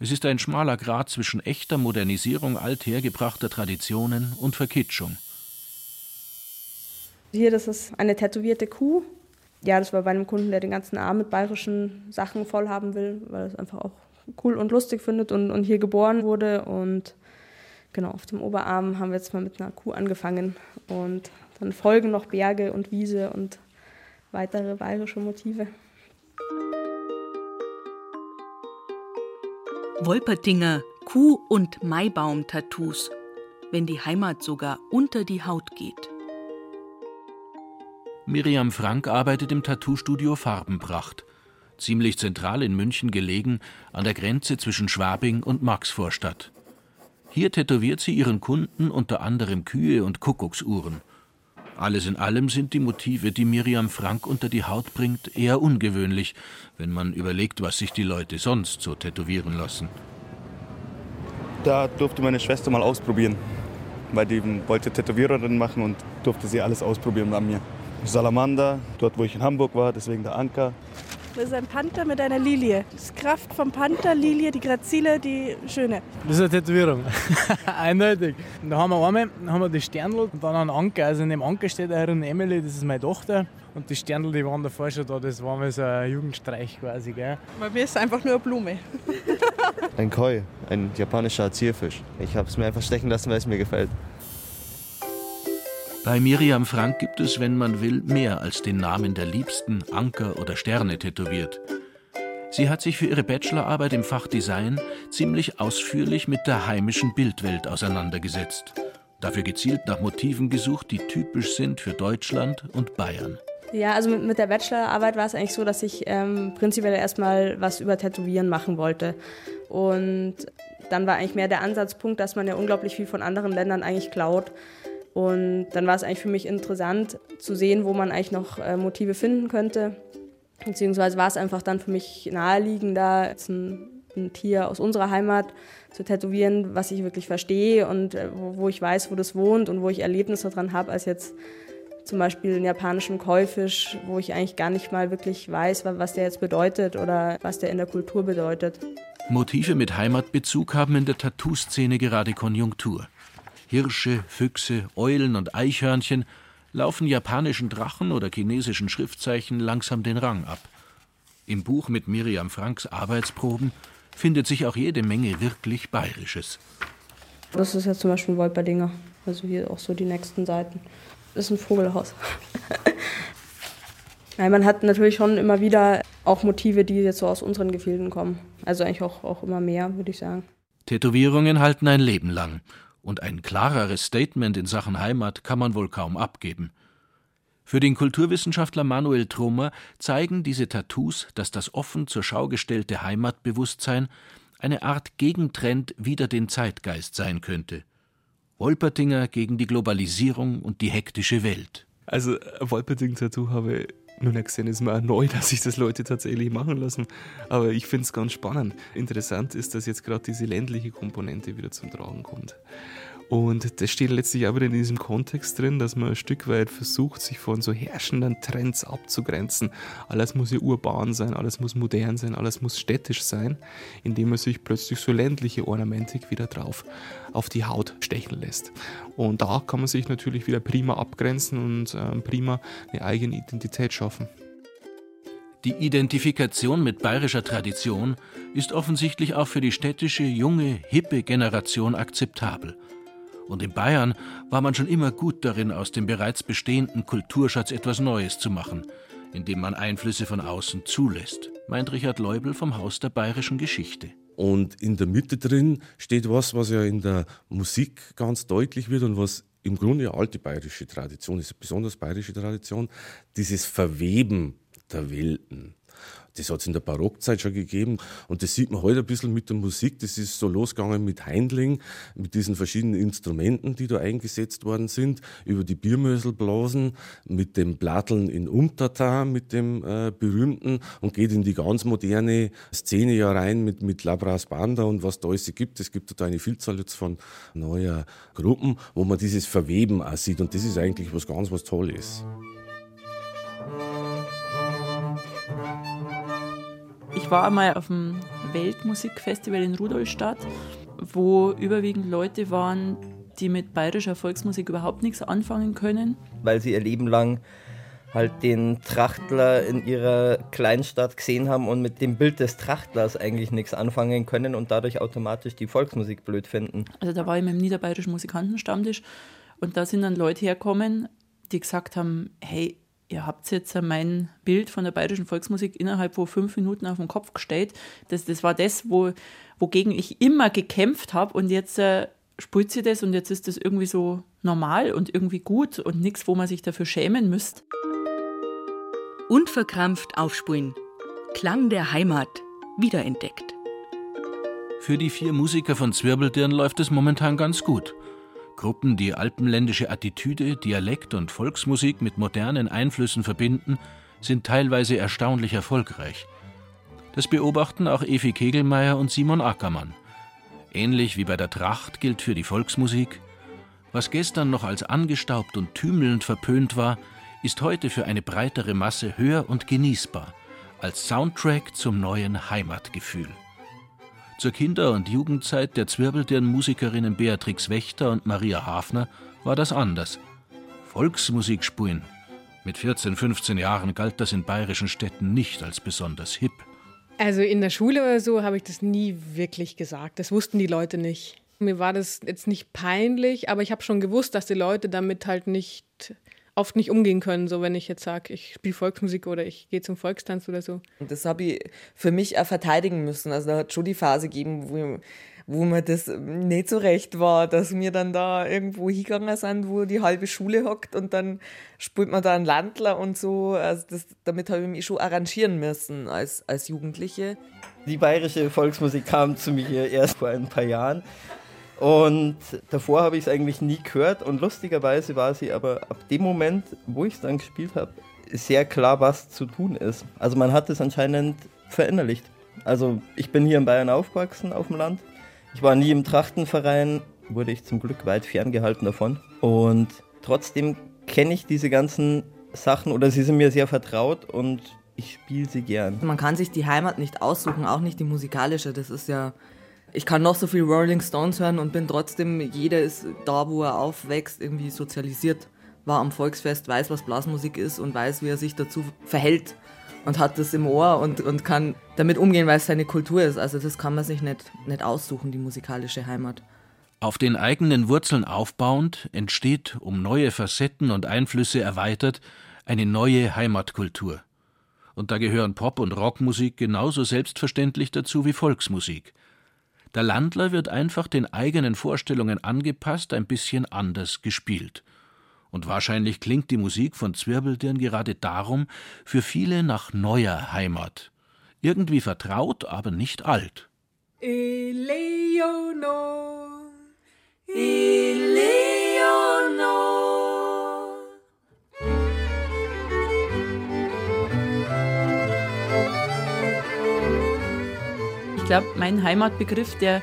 S9: Es ist ein schmaler Grat zwischen echter Modernisierung althergebrachter Traditionen und Verkitschung.
S19: Hier, das ist eine tätowierte Kuh. ja, das war bei einem Kunden, der den ganzen Arm mit bayerischen Sachen voll haben will, weil er es einfach auch cool und lustig findet und, und hier geboren wurde. Und genau, auf dem Oberarm haben wir jetzt mal mit einer Kuh angefangen. Und dann folgen noch Berge und Wiese und weitere bayerische Motive.
S7: Wolpertinger Kuh- und Maibaum-Tattoos, wenn die Heimat sogar unter die Haut geht.
S9: Miriam Frank arbeitet im Tattoo-Studio Farbenpracht, ziemlich zentral in München gelegen, an der Grenze zwischen Schwabing und Maxvorstadt. Hier tätowiert sie ihren Kunden unter anderem Kühe und Kuckucksuhren. Alles in allem sind die Motive, die Miriam Frank unter die Haut bringt, eher ungewöhnlich, wenn man überlegt, was sich die Leute sonst so tätowieren lassen.
S20: Da durfte meine Schwester mal ausprobieren, weil die wollte Tätowiererin machen und durfte sie alles ausprobieren bei mir. Salamander, dort wo ich in Hamburg war, deswegen der Anker.
S21: Das ist ein Panther mit einer Lilie. Das Kraft vom Panther, Lilie, die Grazile, die schöne.
S22: Das ist eine Tätowierung. [LAUGHS] Eindeutig. Da haben wir einmal dann haben wir die Sternl und dann einen Anker. Also in dem Anker steht eine Emily, das ist meine Tochter. Und die Sternl, die waren davor schon da, das war mal so ein Jugendstreich quasi. Gell?
S21: Bei mir ist es einfach nur eine Blume.
S23: ein Koi, ein japanischer Zierfisch. Ich habe es mir einfach stechen lassen, weil es mir gefällt.
S9: Bei Miriam Frank gibt es, wenn man will, mehr als den Namen der Liebsten, Anker oder Sterne tätowiert. Sie hat sich für ihre Bachelorarbeit im Fach Design ziemlich ausführlich mit der heimischen Bildwelt auseinandergesetzt. Dafür gezielt nach Motiven gesucht, die typisch sind für Deutschland und Bayern.
S19: Ja, also mit, der Bachelorarbeit war es eigentlich so, dass ich ähm, prinzipiell erstmal was über Tätowieren machen wollte. Und dann war eigentlich mehr der Ansatzpunkt, dass man ja unglaublich viel von anderen Ländern eigentlich klaut. Und dann war es eigentlich für mich interessant zu sehen, wo man eigentlich noch äh, Motive finden könnte. Beziehungsweise war es einfach dann für mich naheliegender, ein, ein Tier aus unserer Heimat zu tätowieren, was ich wirklich verstehe und äh, wo, ich weiß, wo das wohnt und wo ich Erlebnisse daran habe, als jetzt zum Beispiel einen japanischen Käufisch, wo ich eigentlich gar nicht mal wirklich weiß, was der jetzt bedeutet oder was der in der Kultur bedeutet.
S9: Motive mit Heimatbezug haben in der Tattoo-Szene gerade Konjunktur. Hirsche, Füchse, Eulen und Eichhörnchen laufen japanischen Drachen oder chinesischen Schriftzeichen langsam den Rang ab. Im Buch mit Miriam Franks Arbeitsproben findet sich auch jede Menge wirklich Bayerisches.
S19: Das ist jetzt zum Beispiel Wolperdinger, also hier auch so die nächsten Seiten. Das ist ein Vogelhaus. [LAUGHS] Nein, man hat natürlich schon immer wieder auch Motive, die jetzt so aus unseren Gefilden kommen. Also eigentlich auch, auch immer mehr, würde ich sagen.
S9: Tätowierungen halten ein Leben lang und ein klareres Statement in Sachen Heimat kann man wohl kaum abgeben. Für den Kulturwissenschaftler Manuel Trummer zeigen diese Tattoos, dass das offen zur Schau gestellte Heimatbewusstsein eine Art Gegentrend wider den Zeitgeist sein könnte. Wolpertinger gegen die Globalisierung und die hektische Welt.
S8: Also, ein Wolpertinger-Tattoo habe ich gesehen. Ist mir auch neu, [LAUGHS] dass sich das Leute tatsächlich machen lassen. Aber ich finde es ganz spannend. Interessant ist, dass jetzt gerade diese ländliche Komponente wieder zum Tragen kommt. Und das steht letztlich wieder in diesem Kontext drin, dass man ein Stück weit versucht, sich von so herrschenden Trends abzugrenzen. Alles muss ja urban sein, alles muss modern sein, alles muss städtisch sein, indem man sich plötzlich so ländliche Ornamentik wieder drauf auf die Haut stechen lässt. Und da kann man sich natürlich wieder prima abgrenzen und äh, prima eine eigene Identität schaffen.
S9: Die Identifikation mit bayerischer Tradition ist offensichtlich auch für die städtische, junge, hippe Generation akzeptabel. Und in Bayern war man schon immer gut darin, aus dem bereits bestehenden Kulturschatz etwas Neues zu machen, indem man Einflüsse von außen zulässt, meint Richard Leubel vom Haus der bayerischen Geschichte.
S13: Und in der Mitte drin steht was, was ja in der Musik ganz deutlich wird und was im Grunde eine alte bayerische Tradition ist, besonders bayerische Tradition, dieses Verweben der Welten. Das hat es in der Barockzeit schon gegeben und das sieht man heute ein bisschen mit der Musik. Das ist so losgegangen mit Heindling, mit diesen verschiedenen Instrumenten, die da eingesetzt worden sind, über die Biermöselblasen, mit dem Platteln in Umtata, mit dem äh, berühmten und geht in die ganz moderne Szene ja rein mit, mit Labras Banda und was da alles gibt. Es gibt da eine Vielzahl jetzt von neuer Gruppen, wo man dieses Verweben auch sieht und das ist eigentlich was ganz was Tolles.
S24: Ich war einmal auf dem Weltmusikfestival in Rudolstadt, wo überwiegend Leute waren, die mit bayerischer Volksmusik überhaupt nichts anfangen können.
S4: Weil sie ihr Leben lang halt den Trachtler in ihrer Kleinstadt gesehen haben und mit dem Bild des Trachtlers eigentlich nichts anfangen können und dadurch automatisch die Volksmusik blöd finden.
S24: Also da war ich mit dem Niederbayerischen Musikantenstammtisch und da sind dann Leute hergekommen, die gesagt haben, hey, ihr habt jetzt mein Bild von der bayerischen Volksmusik innerhalb von fünf Minuten auf den Kopf gestellt. Das, das war das, wo, wogegen ich immer gekämpft habe und jetzt äh, spielt sie das und jetzt ist das irgendwie so normal und irgendwie gut und nichts, wo man sich dafür schämen müsste.
S7: Unverkrampft aufspulen. Klang der Heimat wiederentdeckt.
S9: Für die vier Musiker von Zwirbeldirn läuft es momentan ganz gut. Gruppen, die alpenländische Attitüde, Dialekt und Volksmusik mit modernen Einflüssen verbinden, sind teilweise erstaunlich erfolgreich. Das beobachten auch Evi Kegelmeier und Simon Ackermann. Ähnlich wie bei der Tracht gilt für die Volksmusik, was gestern noch als angestaubt und tümelnd verpönt war, ist heute für eine breitere Masse hör- und genießbar, als Soundtrack zum neuen Heimatgefühl. Zur Kinder- und Jugendzeit der Zwirbeldirn-Musikerinnen Beatrix Wächter und Maria Hafner war das anders. Volksmusik spulen. Mit 14, 15 Jahren galt das in bayerischen Städten nicht als besonders hip.
S25: Also in der Schule oder so habe ich das nie wirklich gesagt. Das wussten die Leute nicht. Mir war das jetzt nicht peinlich, aber ich habe schon gewusst, dass die Leute damit halt nicht oft nicht umgehen können, so wenn ich jetzt sage, ich spiele Volksmusik oder ich gehe zum Volkstanz oder so.
S5: Und das habe ich für mich auch verteidigen müssen. Also da hat schon die Phase gegeben, wo, wo mir das nicht so recht war, dass wir dann da irgendwo hingegangen sind, wo die halbe Schule hockt und dann spielt man da einen Landler und so. Also das, damit habe ich mich schon arrangieren müssen als, als Jugendliche.
S4: Die bayerische Volksmusik kam zu mir erst vor ein paar Jahren. Und davor habe ich es eigentlich nie gehört und lustigerweise war sie aber ab dem Moment, wo ich es dann gespielt habe, sehr klar, was zu tun ist. Also man hat es anscheinend verinnerlicht. Also ich bin hier in Bayern aufgewachsen, auf dem Land. Ich war nie im Trachtenverein, wurde ich zum Glück weit ferngehalten davon. Und trotzdem kenne ich diese ganzen Sachen oder sie sind mir sehr vertraut und ich spiele sie gern.
S5: Man kann sich die Heimat nicht aussuchen, auch nicht die musikalische. Das ist ja ich kann noch so viel Rolling Stones hören und bin trotzdem, jeder ist da, wo er aufwächst, irgendwie sozialisiert, war am Volksfest, weiß, was Blasmusik ist und weiß, wie er sich dazu verhält und hat das im Ohr und, und kann damit umgehen, weil es seine Kultur ist. Also das kann man sich nicht, nicht aussuchen, die musikalische Heimat.
S9: Auf den eigenen Wurzeln aufbauend entsteht, um neue Facetten und Einflüsse erweitert, eine neue Heimatkultur. Und da gehören Pop- und Rockmusik genauso selbstverständlich dazu wie Volksmusik. Der Landler wird einfach den eigenen Vorstellungen angepasst, ein bisschen anders gespielt. Und wahrscheinlich klingt die Musik von Zwirbeldirn gerade darum für viele nach neuer Heimat. Irgendwie vertraut, aber nicht alt.
S26: Eleonor, Eleonor.
S24: Glaube, mein Heimatbegriff, der,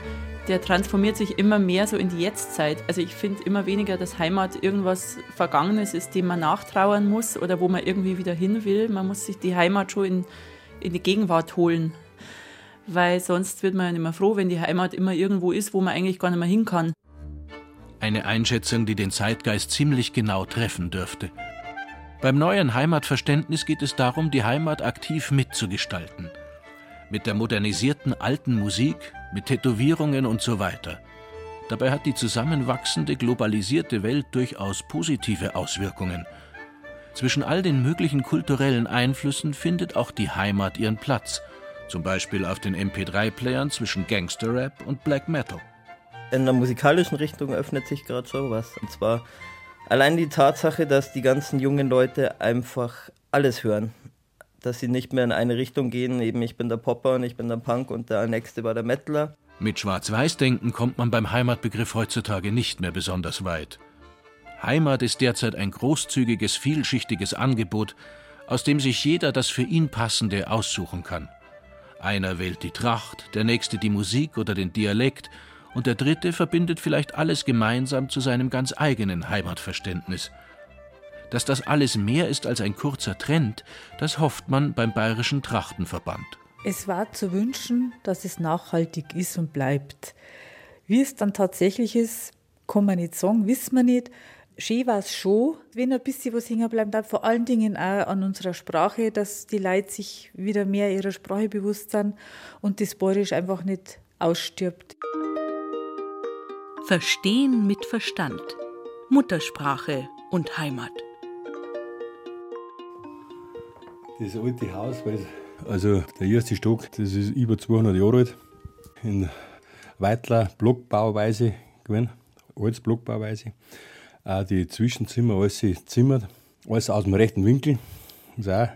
S24: der transformiert sich immer mehr so in die Jetztzeit. Also ich finde immer weniger, dass Heimat irgendwas Vergangenes ist, dem man nachtrauern muss oder wo man irgendwie wieder hin will. Man muss sich die Heimat schon in, in die Gegenwart holen. Weil sonst wird man ja nicht mehr froh, wenn die Heimat immer irgendwo ist, wo man eigentlich gar nicht mehr hin kann.
S9: Eine Einschätzung, die den Zeitgeist ziemlich genau treffen dürfte. Beim neuen Heimatverständnis geht es darum, die Heimat aktiv mitzugestalten – mit der modernisierten alten Musik, mit Tätowierungen und so weiter. Dabei hat die zusammenwachsende globalisierte Welt durchaus positive Auswirkungen. Zwischen all den möglichen kulturellen Einflüssen findet auch die Heimat ihren Platz, zum Beispiel auf den MP3-Playern zwischen Gangsterrap und Black Metal.
S4: In der musikalischen Richtung öffnet sich gerade schon was. Und zwar allein die Tatsache, dass die ganzen jungen Leute einfach alles hören dass sie nicht mehr in eine Richtung gehen, eben ich bin der Popper und ich bin der Punk und der nächste war der Metaler.
S9: Mit Schwarz-Weiß-Denken kommt man beim Heimatbegriff heutzutage nicht mehr besonders weit. Heimat ist derzeit ein großzügiges, vielschichtiges Angebot, aus dem sich jeder das für ihn passende aussuchen kann. Einer wählt die Tracht, der nächste die Musik oder den Dialekt und der dritte verbindet vielleicht alles gemeinsam zu seinem ganz eigenen Heimatverständnis – dass das alles mehr ist als ein kurzer Trend, das hofft man beim Bayerischen Trachtenverband.
S3: Es war zu wünschen, dass es nachhaltig ist und bleibt. Wie es dann tatsächlich ist, kann man nicht sagen, wissen wir nicht. Schön war es schon, wenn ein bisschen was hängen bleibt, dann vor allen Dingen auch an unserer Sprache, dass die Leute sich wieder mehr ihrer Sprache bewusst sind und das Bayerisch einfach nicht ausstirbt.
S7: Verstehen mit Verstand. Muttersprache und Heimat.
S26: Das alte Haus, also der erste Stock, das ist über 200 Jahre alt. In Weitler Blockbauweise gewesen, Holzblockbauweise. Auch die Zwischenzimmer, alles zimmert, alles aus dem rechten Winkel. Das ist auch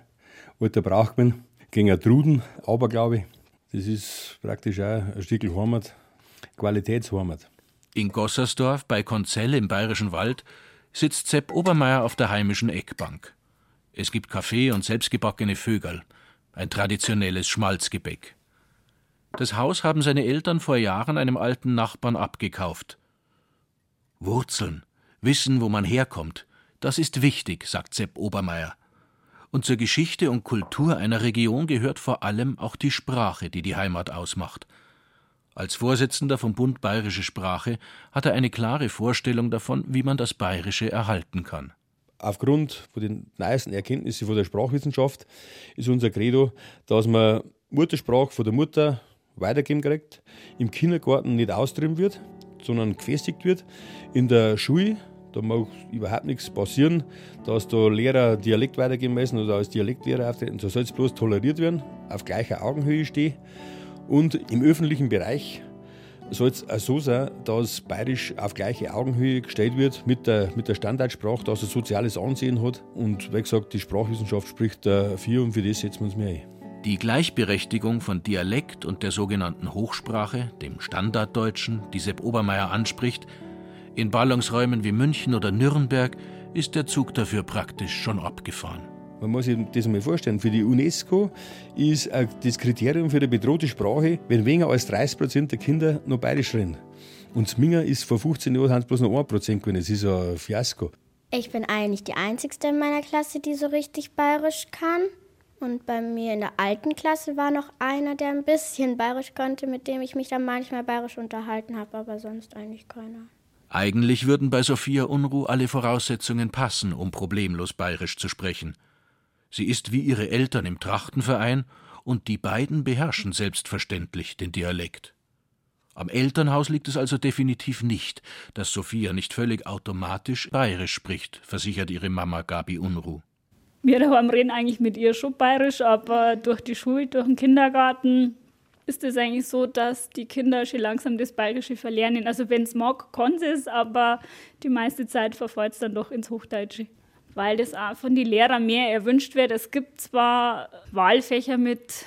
S26: alter Brauch gewesen. Gegen eine Truden, aber glaube ich, das ist praktisch auch ein Stück Heimat, Qualitätsheimat.
S9: In Gossersdorf bei Konzell im Bayerischen Wald sitzt Sepp Obermeier auf der heimischen Eckbank. Es gibt Kaffee und selbstgebackene Vögel, ein traditionelles Schmalzgebäck. Das Haus haben seine Eltern vor Jahren einem alten Nachbarn abgekauft. Wurzeln, wissen, wo man herkommt, das ist wichtig, sagt Sepp Obermeier. Und zur Geschichte und Kultur einer Region gehört vor allem auch die Sprache, die die Heimat ausmacht. Als Vorsitzender vom Bund Bayerische Sprache hat er eine klare Vorstellung davon, wie man das Bayerische erhalten kann.
S26: Aufgrund von den neuesten Erkenntnissen von der Sprachwissenschaft ist unser Credo, dass man Muttersprache von der Mutter weitergeben kriegt, im Kindergarten nicht austrieben wird, sondern gefestigt wird. In der Schule, da mag überhaupt nichts passieren, dass da Lehrer Dialekt weitergeben müssen oder als Dialektlehrer auftreten. Da soll es bloß toleriert werden, auf gleicher Augenhöhe stehen. Und im öffentlichen Bereich soll es so sein, dass Bayerisch auf gleiche Augenhöhe gestellt wird mit der, mit der Standardsprache, dass es soziales Ansehen hat. Und wie gesagt, die Sprachwissenschaft spricht dafür und für das setzen wir uns mehr ein.
S9: Die Gleichberechtigung von Dialekt und der sogenannten Hochsprache, dem Standarddeutschen, die Sepp Obermeier anspricht, in Ballungsräumen wie München oder Nürnberg ist der Zug dafür praktisch schon abgefahren.
S26: Man muss sich das mal vorstellen. Für die UNESCO ist das Kriterium für die bedrohte Sprache, wenn weniger als 30 Prozent der Kinder noch bayerisch reden. Und Sminger ist vor 15 Jahren haben bloß noch 1 Prozent gewesen. Das ist ein Fiasko.
S27: Ich bin eigentlich die Einzige in meiner Klasse, die so richtig bayerisch kann. Und bei mir in der alten Klasse war noch einer, der ein bisschen bayerisch konnte, mit dem ich mich dann manchmal bayerisch unterhalten habe, aber sonst eigentlich keiner.
S9: Eigentlich würden bei Sophia Unruh alle Voraussetzungen passen, um problemlos bayerisch zu sprechen. Sie ist wie ihre Eltern im Trachtenverein und die beiden beherrschen selbstverständlich den Dialekt. Am Elternhaus liegt es also definitiv nicht, dass Sophia nicht völlig automatisch bayerisch spricht, versichert ihre Mama Gabi Unruh.
S28: Wir daheim reden eigentlich mit ihr schon bayerisch, aber durch die Schule, durch den Kindergarten ist es eigentlich so, dass die Kinder schon langsam das Bayerische verlernen. Also wenn es mag, kann es, aber die meiste Zeit verfällt es dann doch ins Hochdeutsche. Weil das auch von den Lehrern mehr erwünscht wird. Es gibt zwar Wahlfächer mit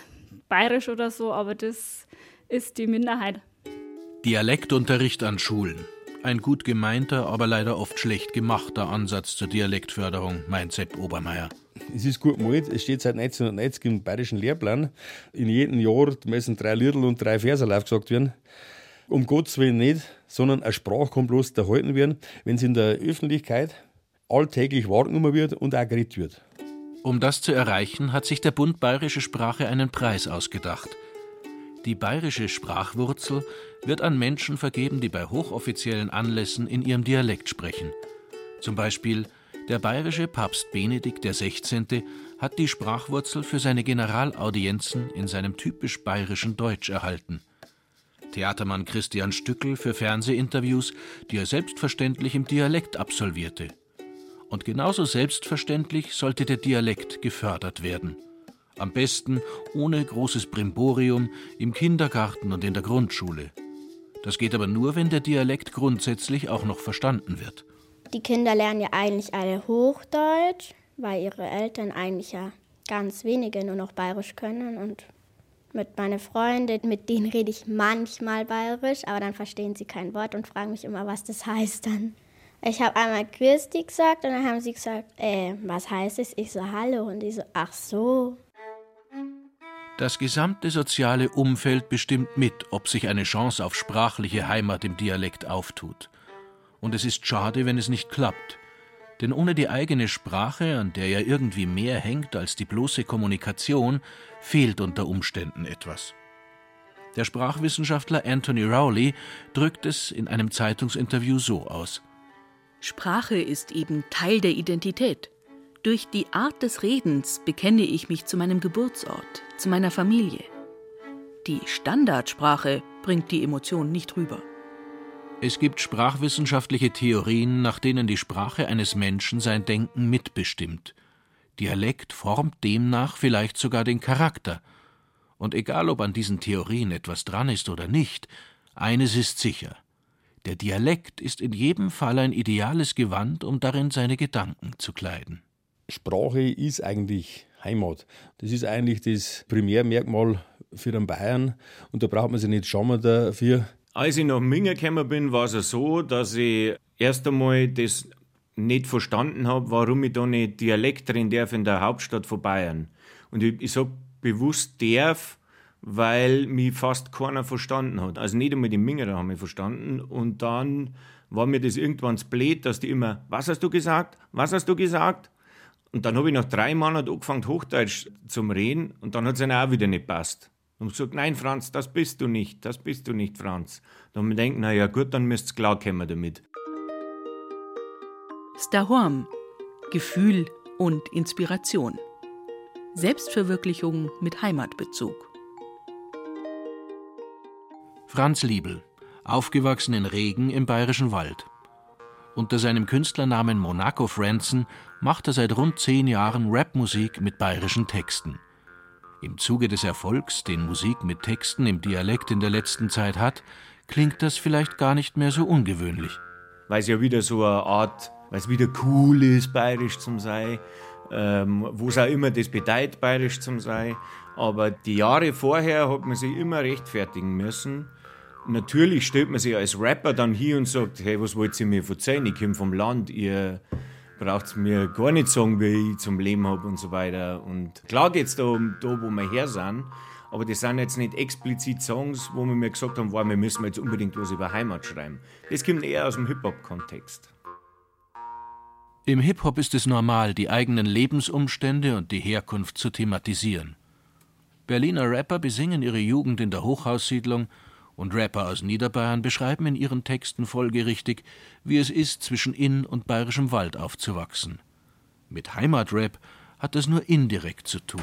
S28: Bayerisch oder so, aber das ist die Minderheit.
S9: Dialektunterricht an Schulen. Ein gut gemeinter, aber leider oft schlecht gemachter Ansatz zur Dialektförderung, meint Sepp Obermeier.
S26: Es ist gut gemalt, es steht seit 1990 im bayerischen Lehrplan. In jedem Jahr müssen drei Liedl und drei Verse aufgesagt werden. Um Gottes Willen nicht, sondern eine Sprache kann bloß erhalten werden, wenn sie in der Öffentlichkeit alltäglich wahrgenommen wird und auch geredet wird.
S9: Um das zu erreichen, hat sich der Bund Bayerische Sprache einen Preis ausgedacht. Die bayerische Sprachwurzel wird an Menschen vergeben, die bei hochoffiziellen Anlässen in ihrem Dialekt sprechen. Zum Beispiel der bayerische Papst Benedikt XVI. hat die Sprachwurzel für seine Generalaudienzen in seinem typisch bayerischen Deutsch erhalten. Theatermann Christian Stückel für Fernsehinterviews, die er selbstverständlich im Dialekt absolvierte. Und genauso selbstverständlich sollte der Dialekt gefördert werden. Am besten ohne großes Brimborium im Kindergarten und in der Grundschule. Das geht aber nur, wenn der Dialekt grundsätzlich auch noch verstanden wird.
S27: Die Kinder lernen ja eigentlich alle Hochdeutsch, weil ihre Eltern eigentlich ja ganz wenige nur noch bayerisch können. Und mit meinen Freunden, mit denen rede ich manchmal bayerisch, aber dann verstehen sie kein Wort und fragen mich immer, was das heißt dann. Ich habe einmal Christi gesagt und dann haben sie gesagt, äh, was heißt es? Ich so, hallo. Und die so, ach so.
S9: Das gesamte soziale Umfeld bestimmt mit, ob sich eine Chance auf sprachliche Heimat im Dialekt auftut. Und es ist schade, wenn es nicht klappt. Denn ohne die eigene Sprache, an der ja irgendwie mehr hängt als die bloße Kommunikation, fehlt unter Umständen etwas. Der Sprachwissenschaftler Anthony Rowley drückt es in einem Zeitungsinterview so aus.
S7: Sprache ist eben Teil der Identität. Durch die Art des Redens bekenne ich mich zu meinem Geburtsort, zu meiner Familie. Die Standardsprache bringt die Emotion nicht rüber.
S9: Es gibt sprachwissenschaftliche Theorien, nach denen die Sprache eines Menschen sein Denken mitbestimmt. Dialekt formt demnach vielleicht sogar den Charakter. Und egal ob an diesen Theorien etwas dran ist oder nicht, eines ist sicher. Der Dialekt ist in jedem Fall ein ideales Gewand, um darin seine Gedanken zu kleiden.
S26: Sprache ist eigentlich Heimat. Das ist eigentlich das Primärmerkmal für den Bayern und da braucht man sich nicht schauen dafür.
S29: Als ich nach Minger gekommen bin, war es so, dass ich erst einmal das nicht verstanden habe, warum ich da nicht Dialekt drin darf in der Hauptstadt von Bayern. Und ich, ich sage bewusst darf, weil mich fast keiner verstanden hat. Also nicht einmal die Mingerer haben mich verstanden. Und dann war mir das irgendwann blöd, dass die immer, was hast du gesagt? Was hast du gesagt? Und dann habe ich nach drei Monaten angefangen, Hochdeutsch zum Reden und dann hat es auch wieder nicht passt. Und gesagt, nein, Franz, das bist du nicht, das bist du nicht, Franz. Dann haben wir gedacht, naja, gut, dann müsst ihr klarkommen damit.
S7: Stahorm. Gefühl und Inspiration. Selbstverwirklichung mit Heimatbezug.
S9: Franz Liebel, aufgewachsen in Regen im Bayerischen Wald. Unter seinem Künstlernamen Monaco Franzen macht er seit rund zehn Jahren Rapmusik mit bayerischen Texten. Im Zuge des Erfolgs, den Musik mit Texten im Dialekt in der letzten Zeit hat, klingt das vielleicht gar nicht mehr so ungewöhnlich.
S29: Weil es ja wieder so eine Art, weil es wieder cool ist, bayerisch zum sein, ähm, wo es auch immer das bedeutet, bayerisch zum sein. Aber die Jahre vorher hat man sich immer rechtfertigen müssen Natürlich stellt man sich als Rapper dann hier und sagt, hey, was wollt ihr mir verzeihen? Ich komme vom Land, ihr braucht mir gar nicht sagen, wie ich zum Leben habe und so weiter. Und klar geht es da um da, wo wir her sind, aber das sind jetzt nicht explizit Songs, wo wir mir gesagt haben, wow, wir müssen jetzt unbedingt was über Heimat schreiben. Das kommt eher aus dem Hip-Hop-Kontext.
S9: Im Hip-Hop ist es normal, die eigenen Lebensumstände und die Herkunft zu thematisieren. Berliner Rapper besingen ihre Jugend in der Hochhaussiedlung und Rapper aus Niederbayern beschreiben in ihren Texten folgerichtig, wie es ist, zwischen Inn und bayerischem Wald aufzuwachsen. Mit Heimatrap hat das nur indirekt zu tun.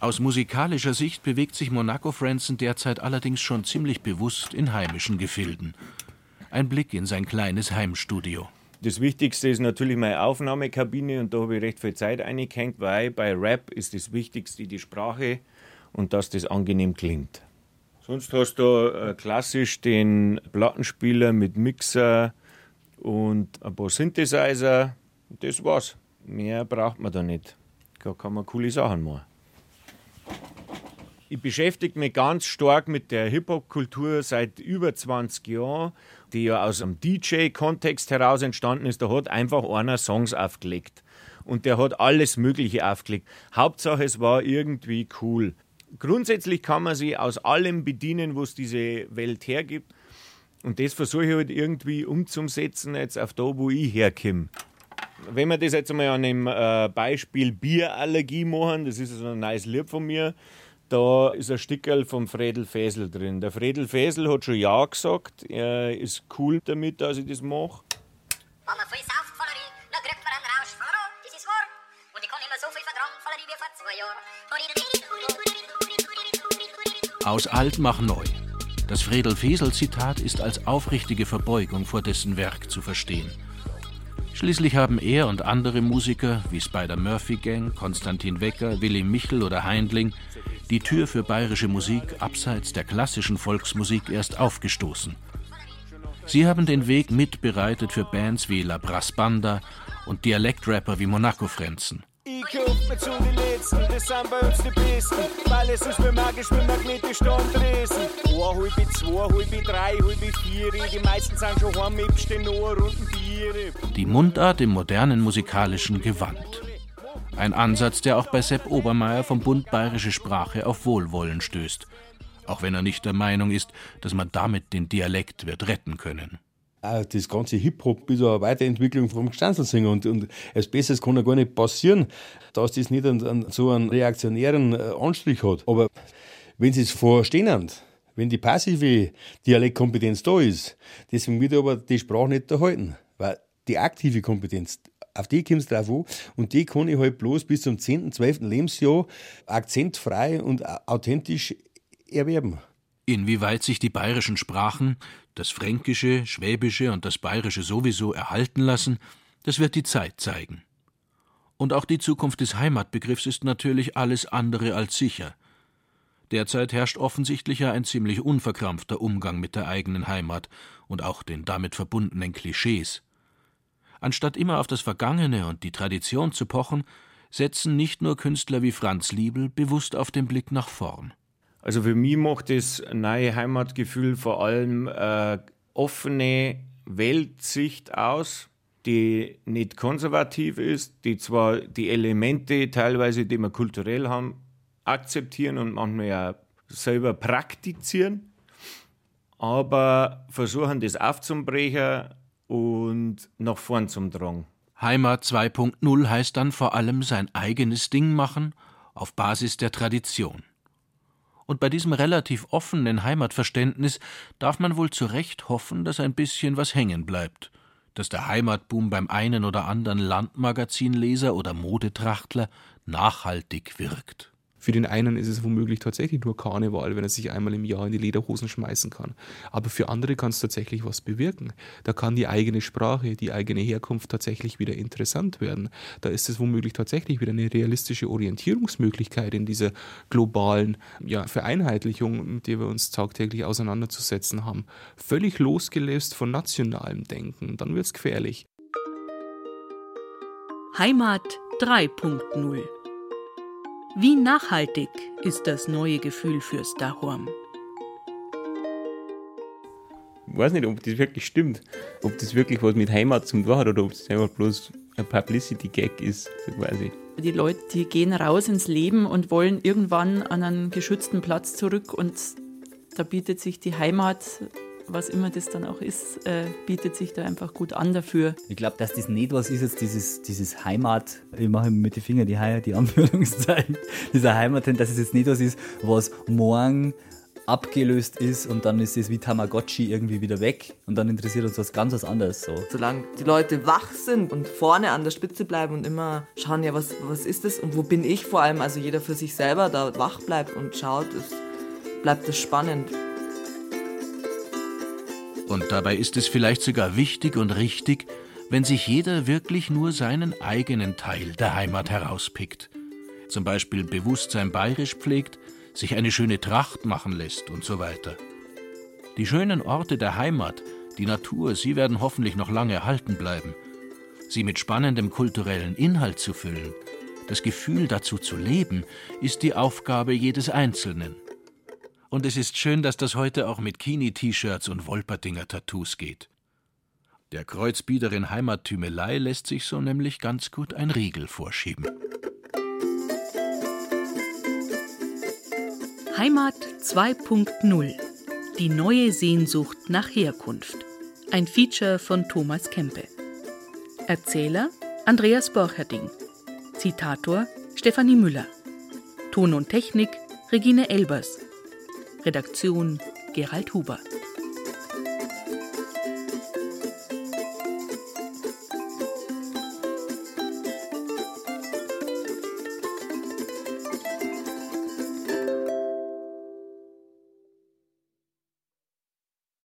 S9: Aus musikalischer Sicht bewegt sich Monaco Franzen derzeit allerdings schon ziemlich bewusst in heimischen Gefilden. Ein Blick in sein kleines Heimstudio.
S29: Das Wichtigste ist natürlich meine Aufnahmekabine und da habe ich recht viel Zeit eingehängt, weil bei Rap ist das Wichtigste die Sprache und dass das angenehm klingt. Sonst hast du äh, klassisch den Plattenspieler mit Mixer und ein paar Synthesizer. Das war's. Mehr braucht man da nicht. Da kann man coole Sachen machen. Ich beschäftige mich ganz stark mit der Hip-Hop-Kultur seit über 20 Jahren, die ja aus einem DJ-Kontext heraus entstanden ist. Da hat einfach einer Songs aufgelegt. Und der hat alles Mögliche aufgelegt. Hauptsache, es war irgendwie cool grundsätzlich kann man sich aus allem bedienen, was diese Welt hergibt. Und das versuche ich halt irgendwie umzusetzen, jetzt auf da, wo ich herkomme. Wenn wir das jetzt einmal an dem äh, Beispiel Bierallergie machen, das ist so ein neues Lied von mir, da ist ein Stickerl vom Fredel Fesel drin. Der Fredel Fesel hat schon Ja gesagt, er ist cool damit, dass ich das mache. Wenn man viel Aus alt mach neu. Das Fredel-Fesel-Zitat ist als aufrichtige Verbeugung vor dessen Werk zu verstehen. Schließlich haben er und andere Musiker wie Spider-Murphy Gang, Konstantin Wecker, Willy Michel oder Heindling die Tür für bayerische Musik abseits der klassischen Volksmusik erst aufgestoßen. Sie haben den Weg mitbereitet für Bands wie La Brass Banda und Dialektrapper wie Monaco Frenzen. Ich kauf mir zu den Letzten, das sind bei uns die Besten. Weil es ist mir magisch mit magnetisch da am Dresen. Oh, halb zwei, halb drei, halb vier. Die meisten sind schon heim, ich besteh noch Runden Biere. Die Mundart im modernen musikalischen Gewand. Ein Ansatz, der auch bei Sepp Obermeier vom Bund Bayerische Sprache auf Wohlwollen stößt. Auch wenn er nicht der Meinung ist, dass man damit den Dialekt wird retten können
S26: das ganze Hip-Hop ist eine Weiterentwicklung vom Stanzelsänger und, und als Besseres kann ja gar nicht passieren, dass das nicht einen, einen, so einen reaktionären äh, Anstrich hat. Aber wenn sie es verstehen, wenn die passive Dialektkompetenz da ist, deswegen wird aber die Sprache nicht erhalten. Weil die aktive Kompetenz, auf die kommt es drauf an und die kann ich halt bloß bis zum 10., 12. Lebensjahr akzentfrei und authentisch erwerben.
S9: Inwieweit sich die bayerischen Sprachen, das Fränkische, Schwäbische und das Bayerische sowieso erhalten lassen, das wird die Zeit zeigen. Und auch die Zukunft des Heimatbegriffs ist natürlich alles andere als sicher. Derzeit herrscht offensichtlich ja ein ziemlich unverkrampfter Umgang mit der eigenen Heimat und auch den damit verbundenen Klischees. Anstatt immer auf das Vergangene und die Tradition zu pochen, setzen nicht nur Künstler wie Franz Liebel bewusst auf den Blick nach vorn.
S29: Also für mich macht das neue Heimatgefühl vor allem äh, offene Weltsicht aus, die nicht konservativ ist, die zwar die Elemente teilweise, die wir kulturell haben, akzeptieren und manchmal ja selber praktizieren, aber versuchen das aufzubrechen und nach vorn zum Drang.
S9: Heimat 2.0 heißt dann vor allem sein eigenes Ding machen auf Basis der Tradition. Und bei diesem relativ offenen Heimatverständnis darf man wohl zu Recht hoffen, dass ein bisschen was hängen bleibt, dass der Heimatboom beim einen oder anderen Landmagazinleser oder Modetrachtler nachhaltig wirkt.
S8: Für den einen ist es womöglich tatsächlich nur Karneval, wenn er sich einmal im Jahr in die Lederhosen schmeißen kann. Aber für andere kann es tatsächlich was bewirken. Da kann die eigene Sprache, die eigene Herkunft tatsächlich wieder interessant werden. Da ist es womöglich tatsächlich wieder eine realistische Orientierungsmöglichkeit in dieser globalen ja, Vereinheitlichung, mit der wir uns tagtäglich auseinanderzusetzen haben. Völlig losgelöst von nationalem Denken. Dann wird es gefährlich.
S7: Heimat 3.0 wie nachhaltig ist das neue Gefühl fürs Dahorm?
S6: Ich weiß nicht, ob das wirklich stimmt. Ob das wirklich was mit Heimat zum tun hat oder ob es einfach bloß ein Publicity-Gag ist, quasi.
S24: Die Leute, die gehen raus ins Leben und wollen irgendwann an einen geschützten Platz zurück und da bietet sich die Heimat was immer das dann auch ist, äh, bietet sich da einfach gut an dafür.
S30: Ich glaube, dass das nicht was ist jetzt dieses, dieses Heimat, ich mache mit den Fingern die, die Anführungszeichen, [LAUGHS] dieser Heimat, dass es jetzt nicht was ist, was morgen abgelöst ist und dann ist es wie Tamagotchi irgendwie wieder weg und dann interessiert uns was ganz was anderes. So.
S5: Solange die Leute wach sind und vorne an der Spitze bleiben und immer schauen, ja, was, was ist das und wo bin ich vor allem, also jeder für sich selber da wach bleibt und schaut, ist, bleibt das spannend.
S9: Und dabei ist es vielleicht sogar wichtig und richtig, wenn sich jeder wirklich nur seinen eigenen Teil der Heimat herauspickt. Zum Beispiel bewusst sein Bayerisch pflegt, sich eine schöne Tracht machen lässt und so weiter. Die schönen Orte der Heimat, die Natur, sie werden hoffentlich noch lange erhalten bleiben. Sie mit spannendem kulturellen Inhalt zu füllen, das Gefühl dazu zu leben, ist die Aufgabe jedes Einzelnen. Und es ist schön, dass das heute auch mit Kini-T-Shirts und Wolpertinger-Tattoos geht. Der Kreuzbiederin Heimattümelei lässt sich so nämlich ganz gut ein Riegel vorschieben.
S7: Heimat 2.0 Die neue Sehnsucht nach Herkunft. Ein Feature von Thomas Kempe. Erzähler Andreas Borcherding. Zitator Stefanie Müller. Ton und Technik Regine Elbers. Redaktion Gerald Huber.